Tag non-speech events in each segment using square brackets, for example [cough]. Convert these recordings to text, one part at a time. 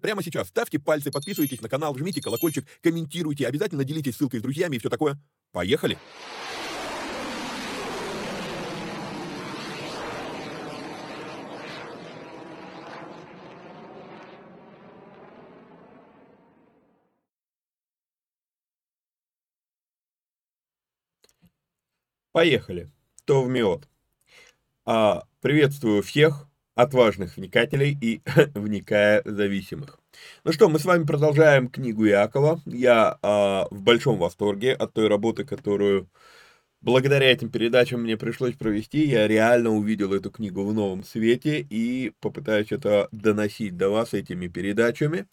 прямо сейчас ставьте пальцы, подписывайтесь на канал, жмите колокольчик, комментируйте, обязательно делитесь ссылкой с друзьями и все такое. Поехали! Поехали. То в мед. А, приветствую всех отважных вникателей и [laughs] вникая зависимых. Ну что, мы с вами продолжаем книгу Якова. Я а, в большом восторге от той работы, которую благодаря этим передачам мне пришлось провести. Я реально увидел эту книгу в новом свете и попытаюсь это доносить до вас этими передачами.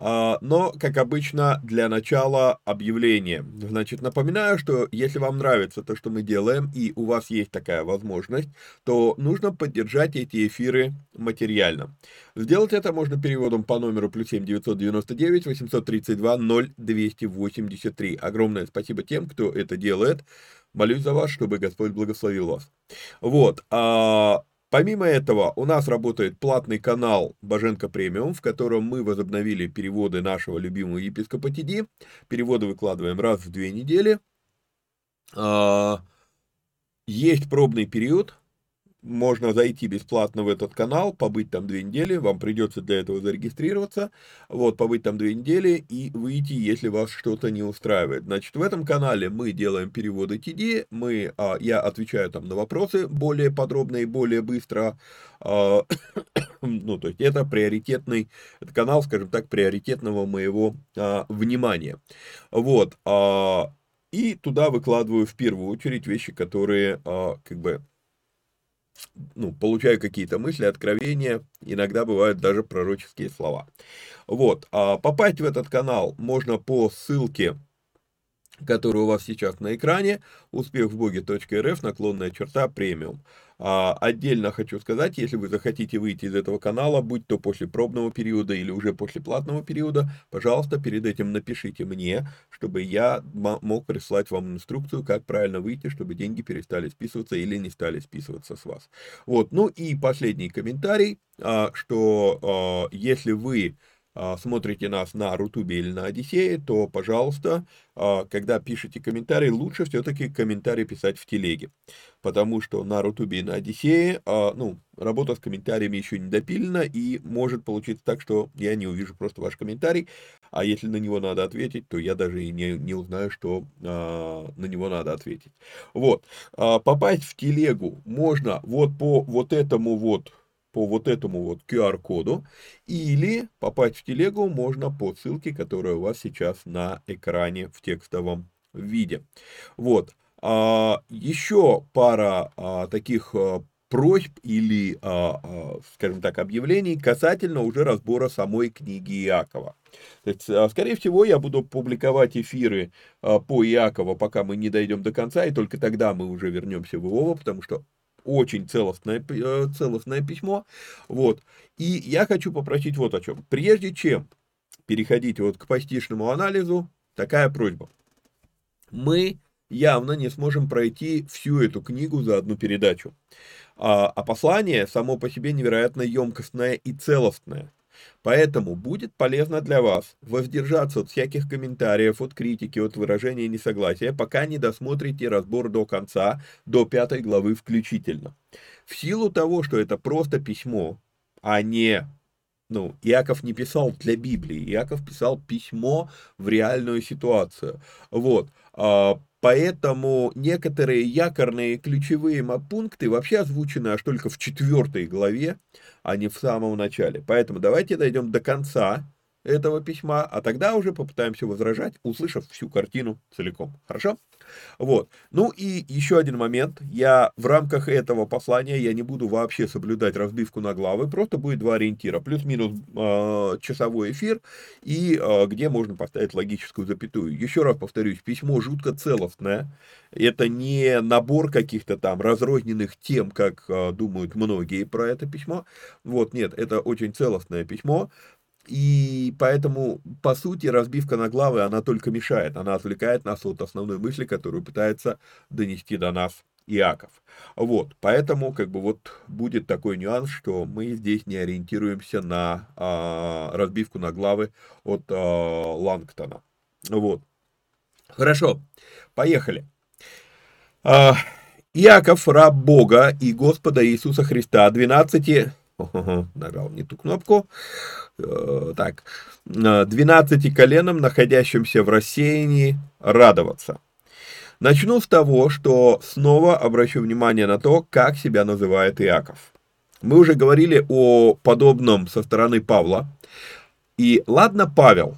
А, но, как обычно, для начала объявление. Значит, напоминаю, что если вам нравится то, что мы делаем, и у вас есть такая возможность, то нужно поддержать эти эфиры материально. Сделать это можно переводом по номеру плюс 7 999 832 0283. Огромное спасибо тем, кто это делает. Молюсь за вас, чтобы Господь благословил вас. Вот. А, помимо этого, у нас работает платный канал Боженко Премиум, в котором мы возобновили переводы нашего любимого епископа Тиди. Переводы выкладываем раз в две недели. А, есть пробный период, можно зайти бесплатно в этот канал, побыть там две недели, вам придется для этого зарегистрироваться, вот, побыть там две недели и выйти, если вас что-то не устраивает. Значит, в этом канале мы делаем переводы TD, мы, а, я отвечаю там на вопросы более подробно и более быстро, а, [coughs] ну, то есть это приоритетный, это канал, скажем так, приоритетного моего а, внимания. Вот, а, и туда выкладываю в первую очередь вещи, которые, а, как бы, ну, получаю какие-то мысли, откровения, иногда бывают даже пророческие слова. Вот, а попасть в этот канал можно по ссылке, которая у вас сейчас на экране, успехвбоге.рф, наклонная черта, премиум. А, отдельно хочу сказать, если вы захотите выйти из этого канала, будь то после пробного периода или уже после платного периода, пожалуйста, перед этим напишите мне, чтобы я мог прислать вам инструкцию, как правильно выйти, чтобы деньги перестали списываться или не стали списываться с вас. Вот, ну и последний комментарий, а, что а, если вы смотрите нас на Рутубе или на Одиссее, то, пожалуйста, а, когда пишете комментарий, лучше все-таки комментарий писать в телеге. Потому что на Рутубе и на Одиссее, а, ну, работа с комментариями еще не допилена, и может получиться так, что я не увижу просто ваш комментарий, а если на него надо ответить, то я даже и не, не узнаю, что на него надо ответить. Вот, попасть в телегу можно вот по вот этому вот по вот этому вот QR-коду, или попасть в телегу можно по ссылке, которая у вас сейчас на экране в текстовом виде. Вот. А, еще пара а, таких а, просьб или, а, а, скажем так, объявлений касательно уже разбора самой книги Иакова. То есть, а, скорее всего, я буду публиковать эфиры а, по Иакова, пока мы не дойдем до конца, и только тогда мы уже вернемся в Иова, потому что очень целостное, э, целостное письмо. Вот. И я хочу попросить вот о чем. Прежде чем переходить вот к постичному анализу, такая просьба. Мы явно не сможем пройти всю эту книгу за одну передачу. А, а послание само по себе невероятно емкостное и целостное. Поэтому будет полезно для вас воздержаться от всяких комментариев, от критики, от выражения несогласия, пока не досмотрите разбор до конца, до пятой главы включительно. В силу того, что это просто письмо, а не ну, Иаков не писал для Библии, Иаков писал письмо в реальную ситуацию. Вот. Поэтому некоторые якорные ключевые пункты вообще озвучены аж только в четвертой главе, а не в самом начале. Поэтому давайте дойдем до конца этого письма, а тогда уже попытаемся возражать, услышав всю картину целиком. Хорошо? Вот. Ну и еще один момент. Я в рамках этого послания я не буду вообще соблюдать разбивку на главы, просто будет два ориентира. Плюс-минус э, часовой эфир и э, где можно поставить логическую запятую. Еще раз повторюсь, письмо жутко целостное. Это не набор каких-то там разрозненных тем, как э, думают многие про это письмо. Вот, нет, это очень целостное письмо. И поэтому, по сути, разбивка на главы, она только мешает, она отвлекает нас от основной мысли, которую пытается донести до нас Иаков. Вот, поэтому, как бы, вот будет такой нюанс, что мы здесь не ориентируемся на а, разбивку на главы от а, Лангтона. Вот. Хорошо, поехали. А, Иаков, раб Бога и Господа Иисуса Христа, 12 нажал не ту кнопку. Э, так, 12 коленам, находящимся в рассеянии, радоваться. Начну с того, что снова обращу внимание на то, как себя называет Иаков. Мы уже говорили о подобном со стороны Павла. И ладно, Павел,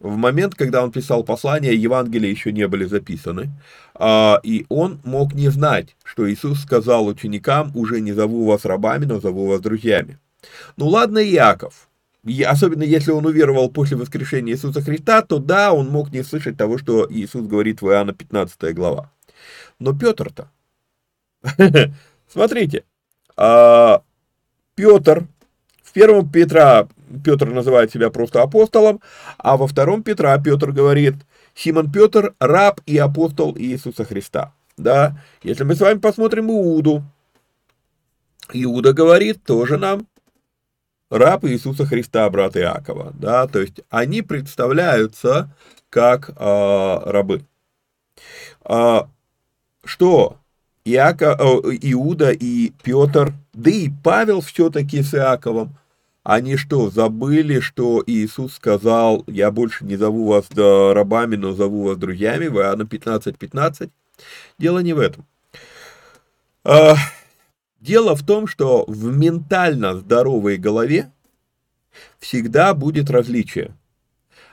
в момент, когда он писал послание, Евангелия еще не были записаны, а, и он мог не знать, что Иисус сказал ученикам, уже не зову вас рабами, но зову вас друзьями. Ну ладно, Иаков, особенно если он уверовал после воскрешения Иисуса Христа, то да, он мог не слышать того, что Иисус говорит в Иоанна 15 глава. Но Петр-то, [laughs] смотрите, а, Петр в первом Петра Петр называет себя просто апостолом, а во втором Петра Петр говорит, Симон Петр – раб и апостол Иисуса Христа. Да, если мы с вами посмотрим Иуду, Иуда говорит тоже нам, раб Иисуса Христа, брат Иакова. Да, то есть они представляются как э, рабы. А, что Иаков, Иуда и Петр, да и Павел все-таки с Иаковом, они что, забыли, что Иисус сказал, я больше не зову вас рабами, но зову вас друзьями, в Иоанна 15, 15? Дело не в этом. А, дело в том, что в ментально здоровой голове всегда будет различие.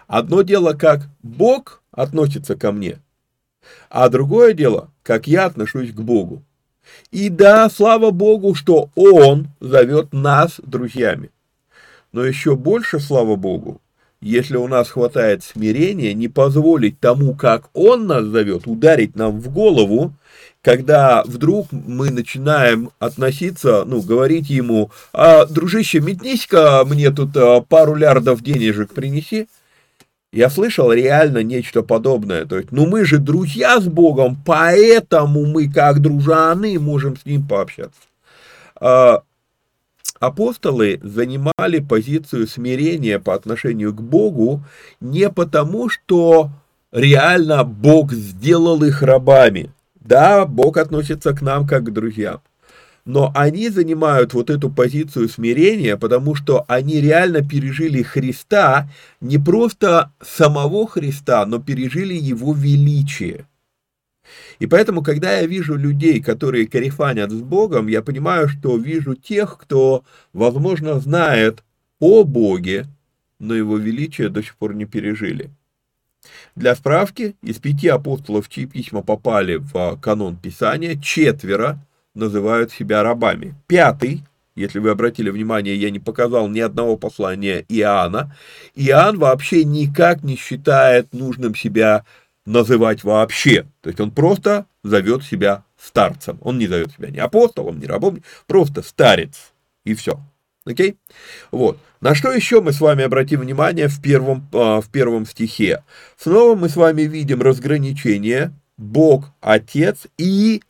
Одно дело, как Бог относится ко мне, а другое дело, как я отношусь к Богу. И да, слава Богу, что Он зовет нас друзьями. Но еще больше, слава Богу, если у нас хватает смирения, не позволить тому, как Он нас зовет, ударить нам в голову, когда вдруг мы начинаем относиться, ну, говорить ему, а, дружище, метнись-ка мне тут а, пару лярдов денежек принеси, я слышал реально нечто подобное. То есть, ну мы же друзья с Богом, поэтому мы как дружаны можем с Ним пообщаться. Апостолы занимали позицию смирения по отношению к Богу не потому, что реально Бог сделал их рабами. Да, Бог относится к нам как к друзьям. Но они занимают вот эту позицию смирения, потому что они реально пережили Христа, не просто самого Христа, но пережили Его величие. И поэтому, когда я вижу людей, которые карифанят с Богом, я понимаю, что вижу тех, кто, возможно, знает о Боге, но Его величие до сих пор не пережили. Для справки, из пяти апостолов, чьи письма попали в канон Писания, четверо называют себя рабами. Пятый, если вы обратили внимание, я не показал ни одного послания Иоанна. Иоанн вообще никак не считает нужным себя называть вообще. То есть он просто зовет себя старцем. Он не зовет себя ни апостолом, ни рабом, просто старец. И все. Окей? Вот. На что еще мы с вами обратим внимание в первом, а, в первом стихе? Снова мы с вами видим разграничение Бог, Отец и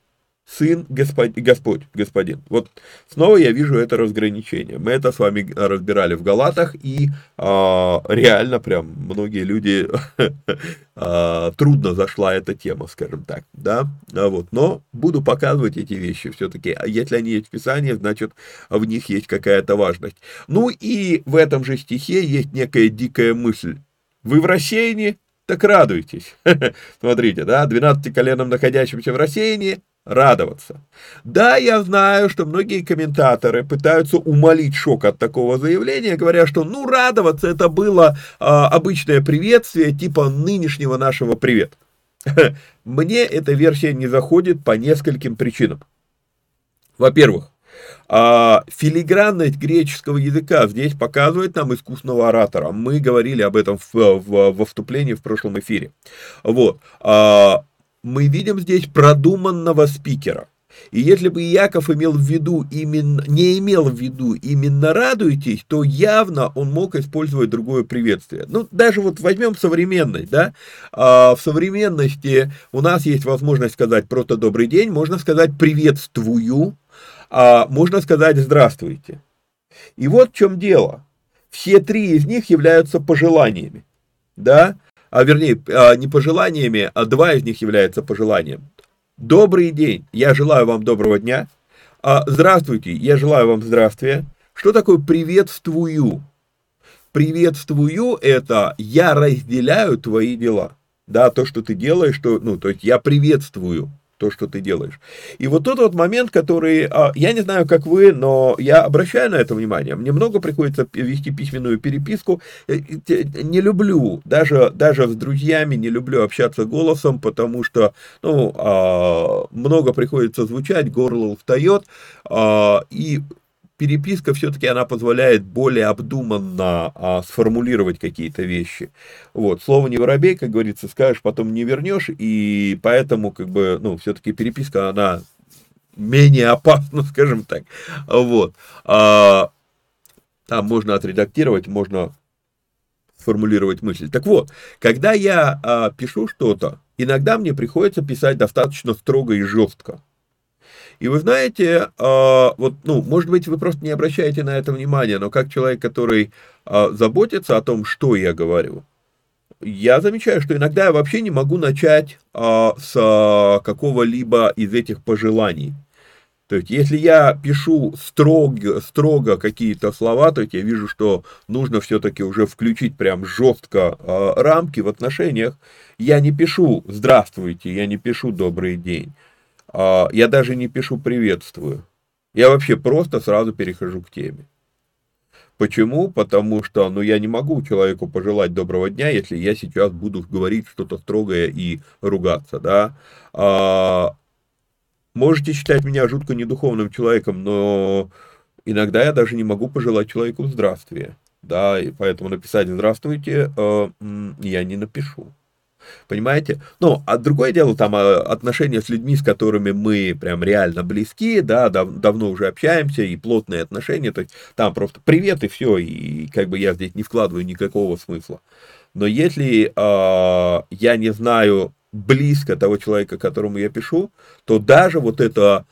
сын Господь, Господь, господин. Вот снова я вижу это разграничение. Мы это с вами разбирали в Галатах, и а, реально прям многие люди [laughs] а, трудно зашла эта тема, скажем так, да, а вот, но буду показывать эти вещи все-таки. А если они есть в Писании, значит в них есть какая-то важность. Ну и в этом же стихе есть некая дикая мысль. Вы в рассеянии? Так радуйтесь. [laughs] Смотрите, да, 12 коленам, находящимся в рассеянии, радоваться. Да, я знаю, что многие комментаторы пытаются умолить шок от такого заявления, говоря, что ну радоваться это было а, обычное приветствие типа нынешнего нашего привет. [laughs] Мне эта версия не заходит по нескольким причинам. Во-первых, а, филигранность греческого языка здесь показывает нам искусного оратора. Мы говорили об этом в, в, во вступлении в прошлом эфире. Вот. А, мы видим здесь продуманного спикера. И если бы Яков имел в виду именно, не имел в виду именно радуйтесь, то явно он мог использовать другое приветствие. Ну, даже вот возьмем современность, да, а в современности у нас есть возможность сказать просто добрый день, можно сказать приветствую, а можно сказать здравствуйте. И вот в чем дело. Все три из них являются пожеланиями, да, а вернее, а, не пожеланиями, а два из них являются пожеланием. Добрый день, я желаю вам доброго дня. А, здравствуйте, я желаю вам здравствия. Что такое приветствую? Приветствую – это я разделяю твои дела. Да, то, что ты делаешь, что, ну, то есть я приветствую то, что ты делаешь. И вот тот вот момент, который, а, я не знаю, как вы, но я обращаю на это внимание. Мне много приходится вести письменную переписку. Э, не люблю, даже, даже с друзьями не люблю общаться голосом, потому что, ну, а, много приходится звучать, горло устает, а, и переписка все-таки она позволяет более обдуманно а, сформулировать какие-то вещи. Вот, слово не воробей, как говорится, скажешь, потом не вернешь, и поэтому, как бы, ну, все-таки переписка, она менее опасна, [laughs] скажем так. Вот. А, там можно отредактировать, можно сформулировать мысль. Так вот, когда я а, пишу что-то, иногда мне приходится писать достаточно строго и жестко. И вы знаете, а, вот, ну, может быть, вы просто не обращаете на это внимания, но как человек, который а, заботится о том, что я говорю, я замечаю, что иногда я вообще не могу начать а, с какого-либо из этих пожеланий. То есть, если я пишу строго, строго какие-то слова, то есть я вижу, что нужно все-таки уже включить прям жестко э, рамки в отношениях, я не пишу «здравствуйте», я не пишу «добрый день». А, я даже не пишу «приветствую». Я вообще просто сразу перехожу к теме. Почему? Потому что, ну, я не могу человеку пожелать доброго дня, если я сейчас буду говорить что-то строгое и ругаться, да. А, можете считать меня жутко недуховным человеком, но иногда я даже не могу пожелать человеку здравствия, да, и поэтому написать «здравствуйте» э, я не напишу. Понимаете? Ну, а другое дело, там а, отношения с людьми, с которыми мы прям реально близки, да, дав давно уже общаемся, и плотные отношения, то есть там просто привет и все, и как бы я здесь не вкладываю никакого смысла. Но если э, я не знаю близко того человека, которому я пишу, то даже вот это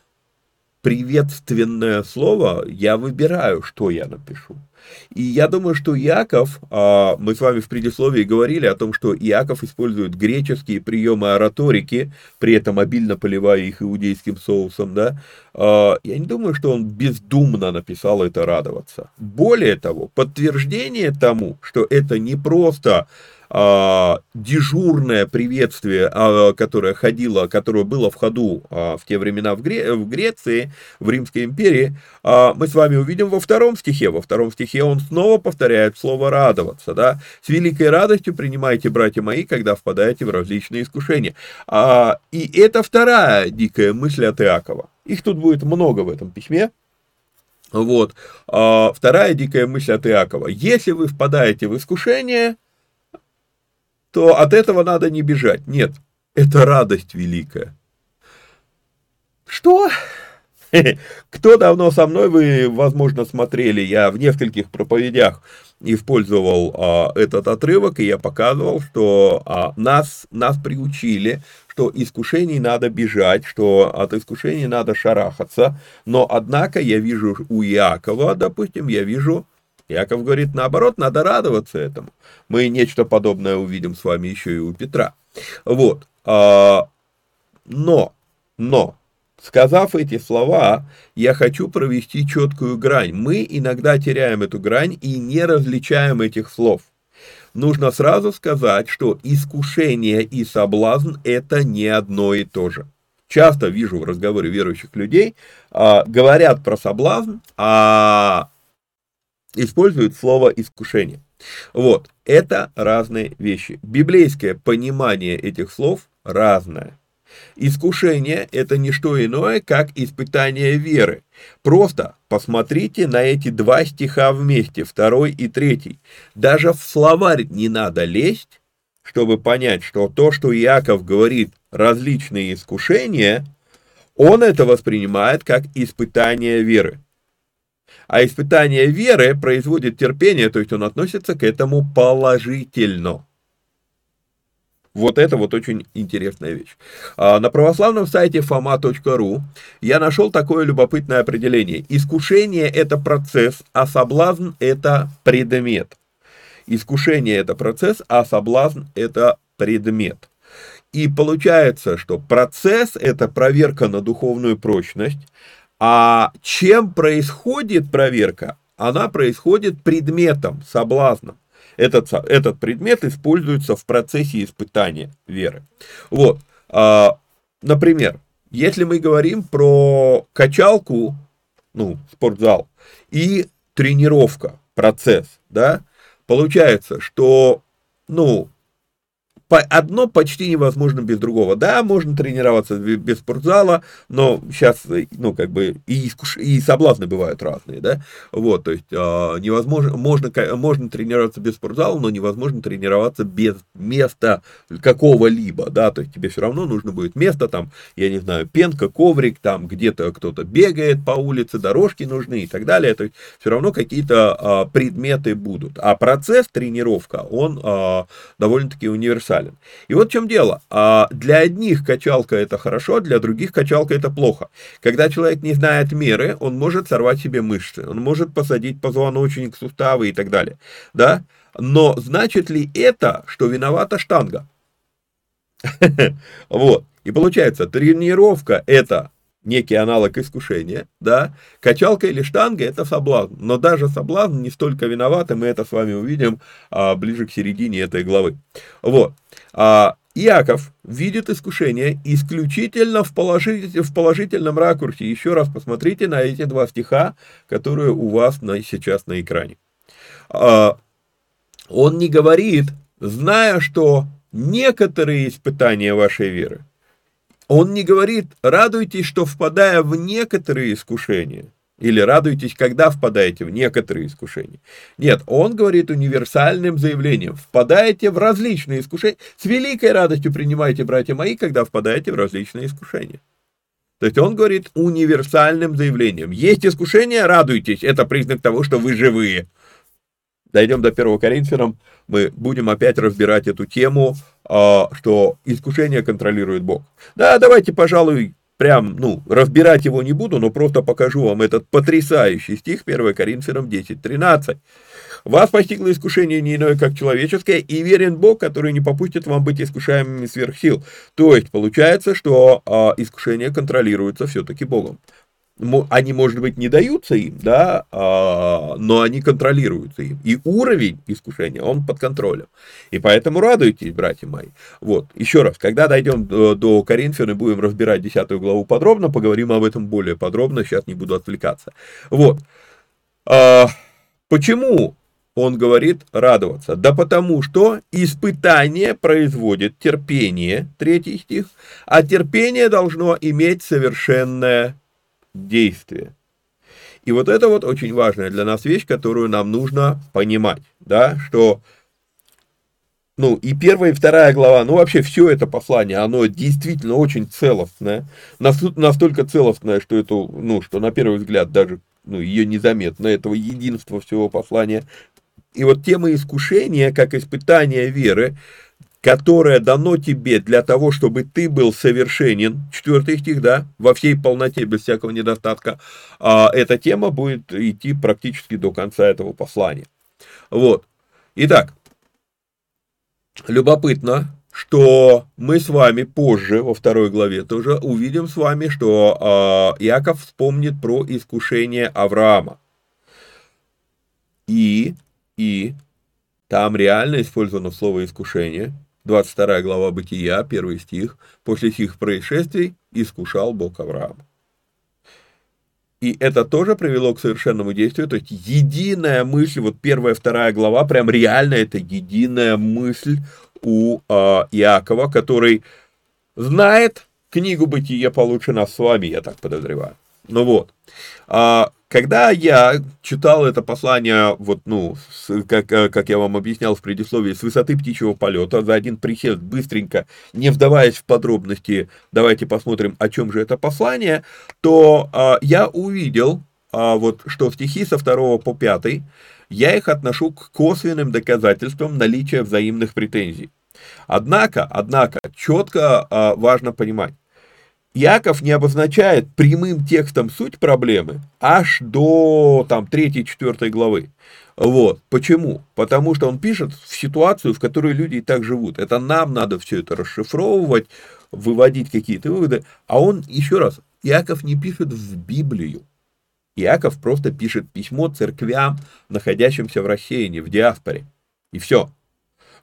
приветственное слово я выбираю, что я напишу. И я думаю, что Иаков, а, мы с вами в предисловии говорили о том, что Иаков использует греческие приемы ораторики, при этом обильно поливая их иудейским соусом, да, а, я не думаю, что он бездумно написал это радоваться. Более того, подтверждение тому, что это не просто а, дежурное приветствие, а, которое ходило, которое было в ходу а, в те времена в, Гре в Греции, в Римской империи, мы с вами увидим во втором стихе. Во втором стихе он снова повторяет слово «радоваться». Да? «С великой радостью принимайте, братья мои, когда впадаете в различные искушения». И это вторая дикая мысль от Иакова. Их тут будет много в этом письме. Вот. Вторая дикая мысль от Иакова. Если вы впадаете в искушение, то от этого надо не бежать. Нет, это радость великая. Что? [laughs] Кто давно со мной, вы, возможно, смотрели, я в нескольких проповедях использовал а, этот отрывок, и я показывал, что а, нас, нас приучили, что искушений надо бежать, что от искушений надо шарахаться, но, однако, я вижу у Иакова, допустим, я вижу Яков говорит, наоборот, надо радоваться этому. Мы нечто подобное увидим с вами еще и у Петра. Вот. А, но, но, сказав эти слова, я хочу провести четкую грань. Мы иногда теряем эту грань и не различаем этих слов. Нужно сразу сказать, что искушение и соблазн – это не одно и то же. Часто вижу в разговоре верующих людей, а, говорят про соблазн, а используют слово искушение. Вот, это разные вещи. Библейское понимание этих слов разное. Искушение – это не что иное, как испытание веры. Просто посмотрите на эти два стиха вместе, второй и третий. Даже в словарь не надо лезть, чтобы понять, что то, что Иаков говорит, различные искушения, он это воспринимает как испытание веры. А испытание веры производит терпение, то есть он относится к этому положительно. Вот это вот очень интересная вещь. А, на православном сайте fama.ru я нашел такое любопытное определение. Искушение – это процесс, а соблазн – это предмет. Искушение – это процесс, а соблазн – это предмет. И получается, что процесс – это проверка на духовную прочность, а чем происходит проверка? Она происходит предметом, соблазном. Этот, этот предмет используется в процессе испытания веры. Вот, а, например, если мы говорим про качалку, ну, спортзал, и тренировка, процесс, да, получается, что, ну, одно почти невозможно без другого. Да, можно тренироваться без спортзала, но сейчас, ну, как бы, и, искуш... и соблазны бывают разные, да, вот, то есть, э, невозможно, можно, можно тренироваться без спортзала, но невозможно тренироваться без места какого-либо, да, то есть, тебе все равно нужно будет место, там, я не знаю, пенка, коврик, там, где-то кто-то бегает по улице, дорожки нужны и так далее, то есть, все равно какие-то э, предметы будут, а процесс тренировка, он э, довольно-таки универсальный уникален. И вот в чем дело. А для одних качалка это хорошо, для других качалка это плохо. Когда человек не знает меры, он может сорвать себе мышцы, он может посадить позвоночник, суставы и так далее. Да? Но значит ли это, что виновата штанга? [laughs] Вот. И получается, тренировка это некий аналог искушения, да, качалка или штанга – это соблазн, но даже соблазн не столько виноват, и мы это с вами увидим а, ближе к середине этой главы. Вот. А, Иаков видит искушение исключительно в, положитель, в положительном ракурсе. Еще раз посмотрите на эти два стиха, которые у вас на, сейчас на экране. А, он не говорит, зная, что некоторые испытания вашей веры – он не говорит, радуйтесь, что впадая в некоторые искушения. Или радуйтесь, когда впадаете в некоторые искушения. Нет, он говорит универсальным заявлением. Впадаете в различные искушения. С великой радостью принимайте, братья мои, когда впадаете в различные искушения. То есть он говорит универсальным заявлением. Есть искушение, радуйтесь. Это признак того, что вы живые. Дойдем до 1 Коринфянам, мы будем опять разбирать эту тему, а, что искушение контролирует Бог. Да, давайте, пожалуй, прям, ну, разбирать его не буду, но просто покажу вам этот потрясающий стих 1 Коринфянам 10.13. «Вас постигло искушение не иное, как человеческое, и верен Бог, который не попустит вам быть искушаемыми сверх сил». То есть, получается, что а, искушение контролируется все-таки Богом они, может быть, не даются им, да, а, но они контролируются им. И уровень искушения, он под контролем. И поэтому радуйтесь, братья мои. Вот, еще раз, когда дойдем до, до Коринфян и будем разбирать 10 главу подробно, поговорим об этом более подробно, сейчас не буду отвлекаться. Вот. А, почему он говорит радоваться? Да потому что испытание производит терпение, третий стих, а терпение должно иметь совершенное действие. И вот это вот очень важная для нас вещь, которую нам нужно понимать, да, что, ну, и первая, и вторая глава, ну, вообще все это послание, оно действительно очень целостное, настолько целостное, что это, ну, что на первый взгляд даже, ну, ее незаметно, этого единства всего послания. И вот тема искушения, как испытание веры, которое дано тебе для того, чтобы ты был совершенен, четвертый стих, да, во всей полноте, без всякого недостатка, а, эта тема будет идти практически до конца этого послания. Вот. Итак, любопытно, что мы с вами позже, во второй главе тоже, увидим с вами, что а, Иаков вспомнит про искушение Авраама. И, и, там реально использовано слово искушение – 22 глава Бытия, 1 стих, после сих происшествий искушал Бог Авраама. И это тоже привело к совершенному действию, то есть единая мысль, вот первая, вторая глава, прям реально это единая мысль у э, Иакова, который знает книгу Бытия получше нас с вами, я так подозреваю. Ну вот. А, когда я читал это послание, вот, ну, с, как, э, как я вам объяснял в предисловии, с высоты птичьего полета, за один присест, быстренько, не вдаваясь в подробности, давайте посмотрим, о чем же это послание, то а, я увидел, а, вот, что стихи со 2 по 5, я их отношу к косвенным доказательствам наличия взаимных претензий. Однако, однако, четко а, важно понимать, Яков не обозначает прямым текстом суть проблемы аж до там 3-4 главы. Вот. Почему? Потому что он пишет в ситуацию, в которой люди и так живут. Это нам надо все это расшифровывать, выводить какие-то выводы. А он, еще раз, Яков не пишет в Библию. Яков просто пишет письмо церквям, находящимся в рассеянии, в диаспоре. И все.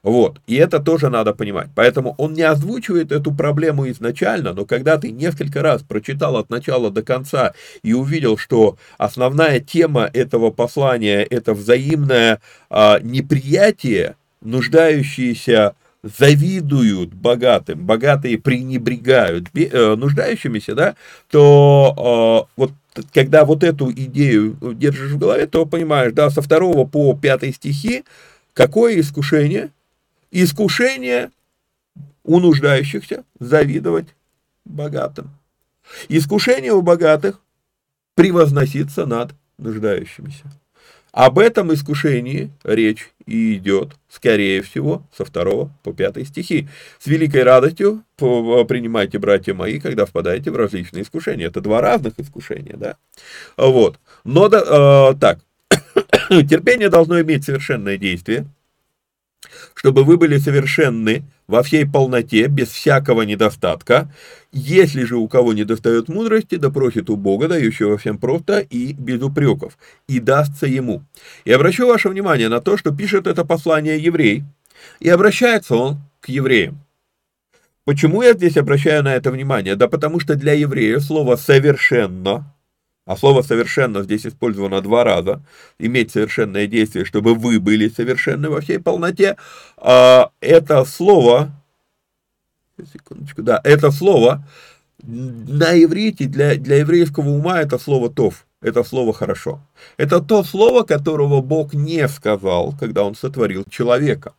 Вот, и это тоже надо понимать. Поэтому он не озвучивает эту проблему изначально, но когда ты несколько раз прочитал от начала до конца и увидел, что основная тема этого послания – это взаимное а, неприятие, нуждающиеся завидуют богатым, богатые пренебрегают э, нуждающимися, да, то э, вот когда вот эту идею держишь в голове, то понимаешь, да, со второго по пятый стихи, какое искушение – Искушение у нуждающихся завидовать богатым. Искушение у богатых превозноситься над нуждающимися. Об этом искушении речь и идет, скорее всего, со 2 по 5 стихи. С великой радостью принимайте, братья мои, когда впадаете в различные искушения. Это два разных искушения, да? Вот. Но, э, так, [coughs] терпение должно иметь совершенное действие – чтобы вы были совершенны во всей полноте, без всякого недостатка. Если же у кого не достает мудрости, да просит у Бога, дающего всем просто и без упреков, и дастся ему. И обращу ваше внимание на то, что пишет это послание еврей, и обращается он к евреям. Почему я здесь обращаю на это внимание? Да потому что для еврея слово «совершенно» а слово «совершенно» здесь использовано два раза, иметь совершенное действие, чтобы вы были совершенны во всей полноте, а это слово, секундочку, да, это слово на иврите, для, для еврейского ума это слово «тов», это слово «хорошо». Это то слово, которого Бог не сказал, когда Он сотворил человека.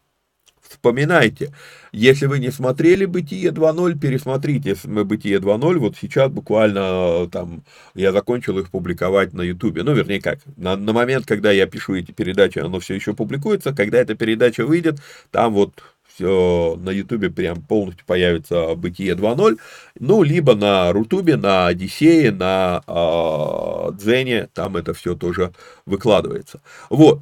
Вспоминайте, если вы не смотрели «Бытие 2.0», пересмотрите «Бытие 2.0», вот сейчас буквально там я закончил их публиковать на ютубе, ну вернее как, на, на момент, когда я пишу эти передачи, оно все еще публикуется, когда эта передача выйдет, там вот все на ютубе прям полностью появится «Бытие 2.0», ну либо на рутубе, на Одиссее, на э, Дзене, там это все тоже выкладывается. Вот.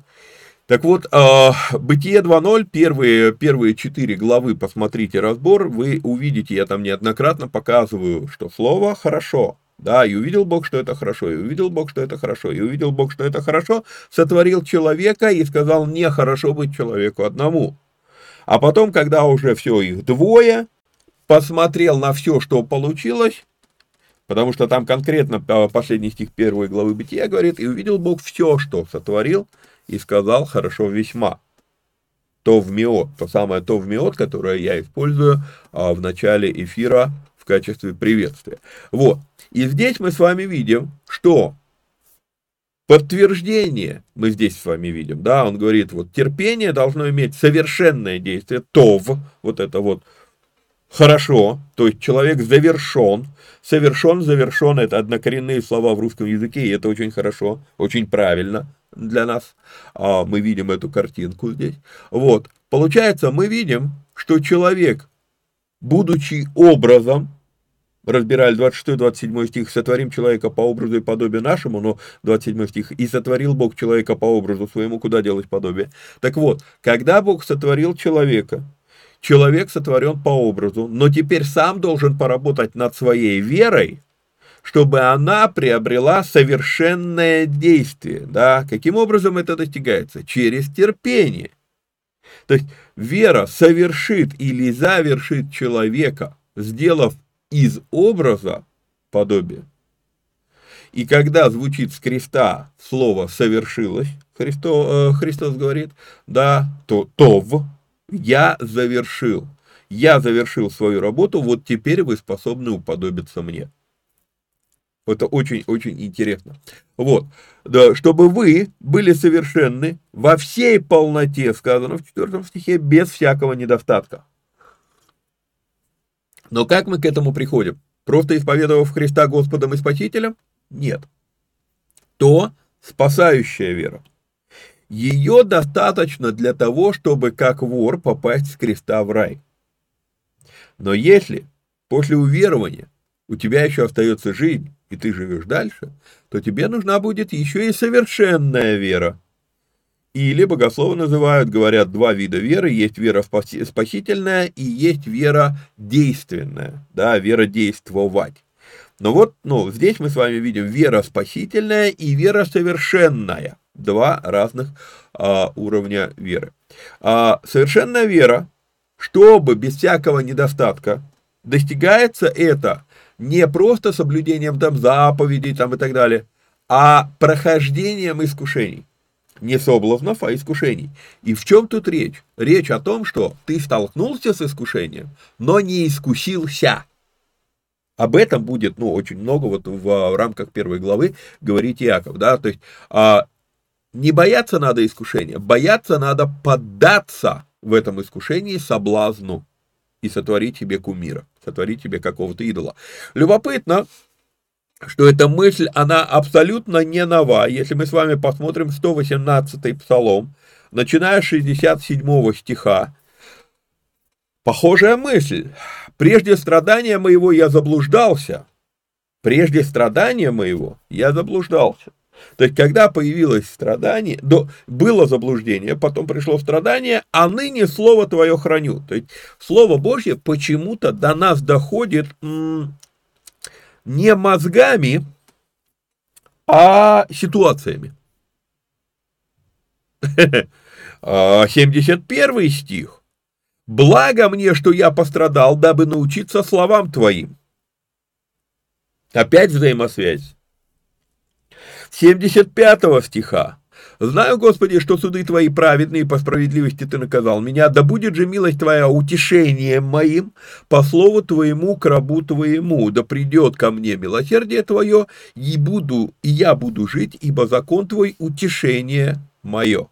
Так вот, э, «Бытие 2.0», первые, первые четыре главы, посмотрите разбор, вы увидите, я там неоднократно показываю, что слово «хорошо», да, и увидел Бог, что это хорошо, и увидел Бог, что это хорошо, и увидел Бог, что это хорошо, сотворил человека и сказал, нехорошо быть человеку одному. А потом, когда уже все их двое, посмотрел на все, что получилось, потому что там конкретно а, последний стих первой главы Бытия говорит, и увидел Бог все, что сотворил, и сказал хорошо весьма. То в миот, то самое то в миот, которое я использую а, в начале эфира в качестве приветствия. Вот. И здесь мы с вами видим, что подтверждение мы здесь с вами видим, да, он говорит, вот терпение должно иметь совершенное действие, тов, вот это вот хорошо, то есть человек завершен, совершен, завершен, это однокоренные слова в русском языке, и это очень хорошо, очень правильно, для нас. А мы видим эту картинку здесь. Вот. Получается, мы видим, что человек, будучи образом, разбирали 26-27 стих, сотворим человека по образу и подобию нашему, но 27 стих, и сотворил Бог человека по образу своему, куда делать подобие. Так вот, когда Бог сотворил человека, человек сотворен по образу, но теперь сам должен поработать над своей верой, чтобы она приобрела совершенное действие. Да? Каким образом это достигается? Через терпение. То есть вера совершит или завершит человека, сделав из образа подобие. И когда звучит с креста слово «совершилось», Христо, э, Христос говорит, да, то «тов», «я завершил». Я завершил свою работу, вот теперь вы способны уподобиться мне. Это очень-очень интересно. Вот. Да, чтобы вы были совершенны во всей полноте, сказано в 4 стихе, без всякого недостатка. Но как мы к этому приходим? Просто исповедовав Христа Господом и Спасителем? Нет. То спасающая вера. Ее достаточно для того, чтобы как вор попасть с креста в рай. Но если после уверования у тебя еще остается жизнь, и ты живешь дальше, то тебе нужна будет еще и совершенная вера. Или богословы называют, говорят, два вида веры. Есть вера спасительная и есть вера действенная, да, вера действовать. Но вот, ну, здесь мы с вами видим вера спасительная и вера совершенная. Два разных а, уровня веры. А, совершенная вера, чтобы без всякого недостатка, достигается это не просто соблюдением там заповедей там и так далее, а прохождением искушений. Не соблазнов, а искушений. И в чем тут речь? Речь о том, что ты столкнулся с искушением, но не искусился. Об этом будет, ну, очень много вот в, в рамках первой главы говорить Иаков, да, то есть а, не бояться надо искушения, бояться надо поддаться в этом искушении соблазну и сотворить себе кумира, сотворить себе какого-то идола. Любопытно, что эта мысль, она абсолютно не нова. Если мы с вами посмотрим 118-й псалом, начиная с 67 стиха, похожая мысль. «Прежде страдания моего я заблуждался, прежде страдания моего я заблуждался». То есть, когда появилось страдание, до, было заблуждение, потом пришло страдание, а ныне Слово Твое храню. То есть, Слово Божье почему-то до нас доходит не мозгами, а ситуациями. 71 [laughs] а, стих. «Благо мне, что я пострадал, дабы научиться словам Твоим». Опять взаимосвязь. 75 стиха. Знаю, Господи, что суды Твои праведные, по справедливости Ты наказал меня, да будет же милость Твоя утешением моим, по слову Твоему к рабу Твоему, да придет ко мне милосердие Твое, и буду, и я буду жить, ибо закон Твой утешение мое.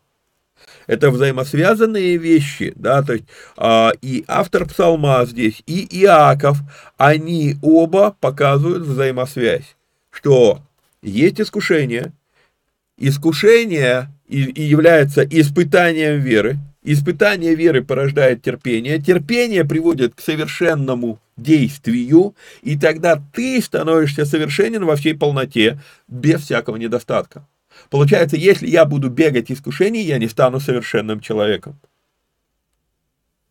Это взаимосвязанные вещи, да, то есть а, и автор псалма здесь, и Иаков, они оба показывают взаимосвязь, что есть искушение, искушение и, и является испытанием веры, испытание веры порождает терпение, терпение приводит к совершенному действию, и тогда ты становишься совершенен во всей полноте, без всякого недостатка. Получается, если я буду бегать искушений, я не стану совершенным человеком.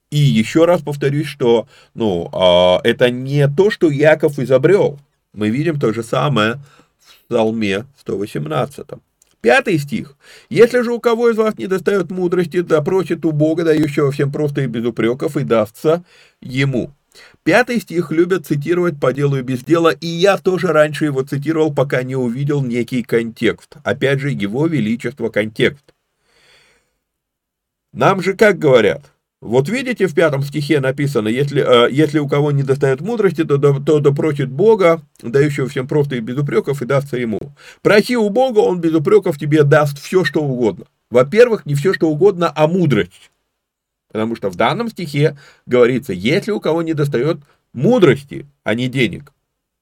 И еще раз повторюсь, что ну, э, это не то, что Яков изобрел. Мы видим то же самое в Псалме 118. Пятый стих. «Если же у кого из вас не достает мудрости, да просит у Бога, дающего всем просто и без упреков, и дастся ему». Пятый стих любят цитировать по делу и без дела, и я тоже раньше его цитировал, пока не увидел некий контекст. Опять же, его величество контекст. Нам же как говорят? Вот видите, в пятом стихе написано, если, э, если у кого не достает мудрости, то, то, то допросит Бога, дающего всем просто и без упреков, и дастся ему. Проси у Бога, он без упреков тебе даст все, что угодно. Во-первых, не все, что угодно, а мудрость. Потому что в данном стихе говорится, если у кого не достает мудрости, а не денег,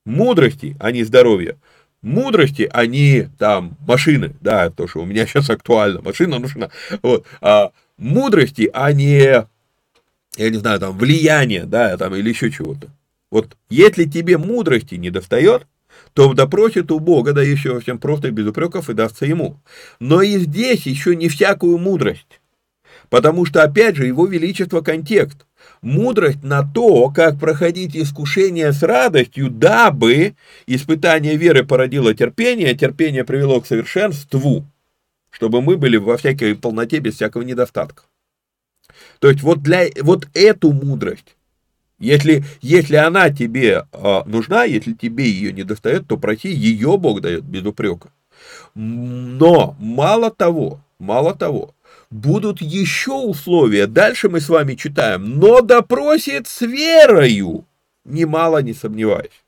мудрости, а не здоровья, мудрости, а не там машины, да, то, что у меня [laughs] сейчас актуально, машина нужна, вот, а мудрости, а не, я не знаю, там, влияние, да, там, или еще чего-то. Вот, если тебе мудрости не достает, то допросит у Бога, дающего всем просто без упреков, и дастся ему. Но и здесь еще не всякую мудрость. Потому что, опять же, его величество контекст. Мудрость на то, как проходить искушение с радостью, дабы испытание веры породило терпение, терпение привело к совершенству, чтобы мы были во всякой полноте без всякого недостатка. То есть вот, для, вот эту мудрость, если, если она тебе э, нужна, если тебе ее не достает, то проси, ее Бог дает без упрека. Но мало того, мало того, будут еще условия. Дальше мы с вами читаем. Но допросит с верою, немало не сомневаюсь.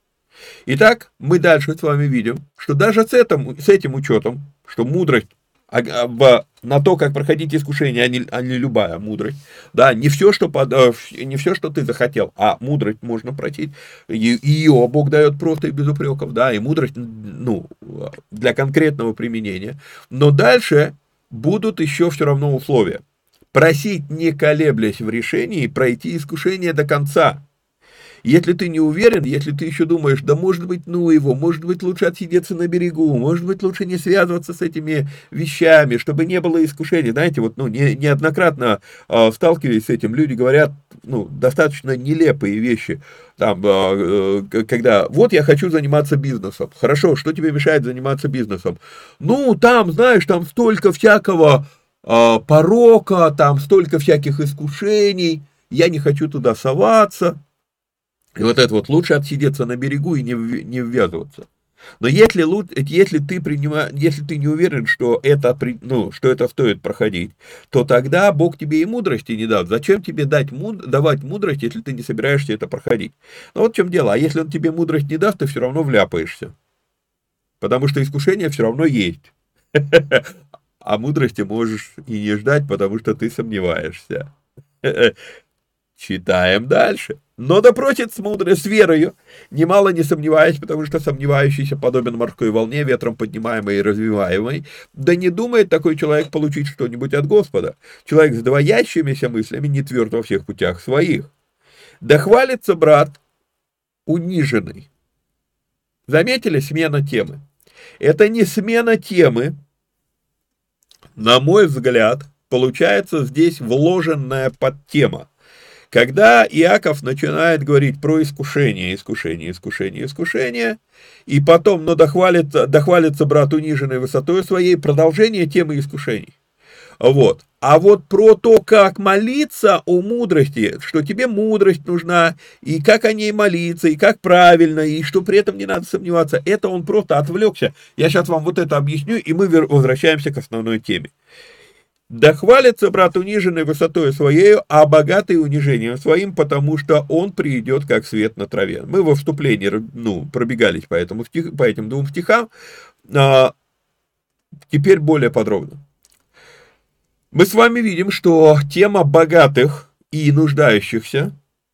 Итак, мы дальше с вами видим, что даже с этим, с этим учетом, что мудрость а, а, на то, как проходить искушение, а не, а не любая мудрость. Да, не все, что, под, э, не все, что ты захотел, а мудрость можно пройти. И, ее Бог дает просто и без упреков, да, и мудрость, ну, для конкретного применения. Но дальше будут еще все равно условия. Просить, не колеблясь в решении, пройти искушение до конца. Если ты не уверен, если ты еще думаешь, да может быть, ну его, может быть, лучше отсидеться на берегу, может быть, лучше не связываться с этими вещами, чтобы не было искушений. Знаете, вот ну, не, неоднократно э, сталкиваясь с этим, люди говорят, ну, достаточно нелепые вещи. Там, э, э, когда, вот я хочу заниматься бизнесом. Хорошо, что тебе мешает заниматься бизнесом? Ну, там, знаешь, там столько всякого э, порока, там столько всяких искушений, я не хочу туда соваться. И вот это вот лучше отсидеться на берегу и не, не ввязываться. Но если, если, ты принимаешь, если ты не уверен, что это, ну, что это стоит проходить, то тогда Бог тебе и мудрости не даст. Зачем тебе дать, муд, давать мудрость, если ты не собираешься это проходить? Ну вот в чем дело. А если он тебе мудрость не даст, ты все равно вляпаешься. Потому что искушение все равно есть. [laughs] А мудрости можешь и не ждать, потому что ты сомневаешься. [laughs] Читаем дальше. Но допросит с мудрой, с верою, немало не сомневаясь, потому что сомневающийся подобен морской волне, ветром поднимаемой и развиваемой. Да не думает такой человек получить что-нибудь от Господа. Человек с двоящимися мыслями не тверд во всех путях своих. Да хвалится брат униженный. Заметили смена темы? Это не смена темы, на мой взгляд, получается здесь вложенная подтема. Когда Иаков начинает говорить про искушение, искушение, искушение, искушение, и потом, но дохвалится, дохвалится брат униженной высотой своей, продолжение темы искушений. Вот. А вот про то, как молиться о мудрости, что тебе мудрость нужна, и как о ней молиться, и как правильно, и что при этом не надо сомневаться, это он просто отвлекся. Я сейчас вам вот это объясню, и мы возвращаемся к основной теме. Да хвалится брат униженной высотой своею, а богатый унижением своим, потому что он придет, как свет на траве. Мы во вступлении, ну, пробегались по, этому стих, по этим двум стихам, а, теперь более подробно. Мы с вами видим, что тема богатых и нуждающихся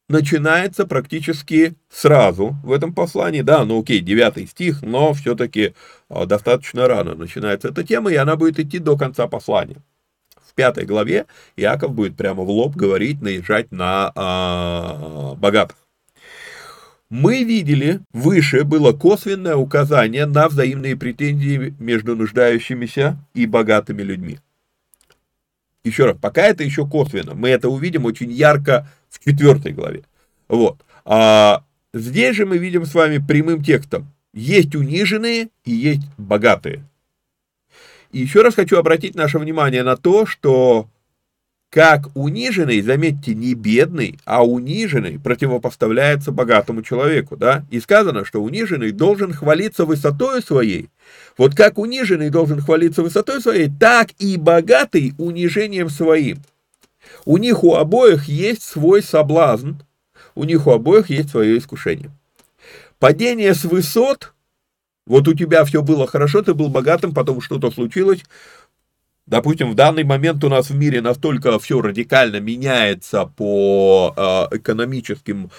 начинается практически сразу в этом послании. Да, ну окей, девятый стих, но все-таки а, достаточно рано начинается эта тема, и она будет идти до конца послания в пятой главе Иаков будет прямо в лоб говорить, наезжать на а, богатых. Мы видели, выше было косвенное указание на взаимные претензии между нуждающимися и богатыми людьми. Еще раз, пока это еще косвенно, мы это увидим очень ярко в четвертой главе. Вот. А здесь же мы видим с вами прямым текстом. Есть униженные и есть богатые. И еще раз хочу обратить наше внимание на то, что как униженный, заметьте, не бедный, а униженный противопоставляется богатому человеку, да? И сказано, что униженный должен хвалиться высотой своей. Вот как униженный должен хвалиться высотой своей, так и богатый унижением своим. У них у обоих есть свой соблазн, у них у обоих есть свое искушение. Падение с высот вот у тебя все было хорошо, ты был богатым, потом что-то случилось. Допустим, в данный момент у нас в мире настолько все радикально меняется по э, экономическим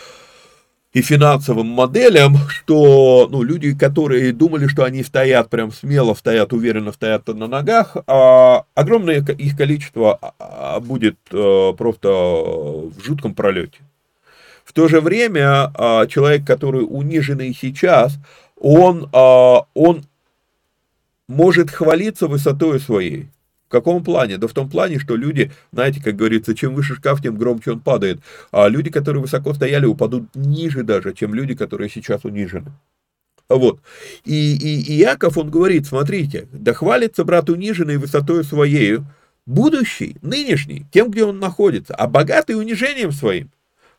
и финансовым моделям, что ну, люди, которые думали, что они стоят прям смело, стоят уверенно, стоят на ногах, а огромное их количество а, а, будет а, просто в жутком пролете. В то же время а, человек, который униженный сейчас, он, а, он может хвалиться высотой своей. В каком плане? Да в том плане, что люди, знаете, как говорится, чем выше шкаф, тем громче он падает. А люди, которые высоко стояли, упадут ниже даже, чем люди, которые сейчас унижены. Вот. И, и, и Яков, он говорит, смотрите, да хвалится брат униженный высотой своею, будущий, нынешний, тем, где он находится, а богатый унижением своим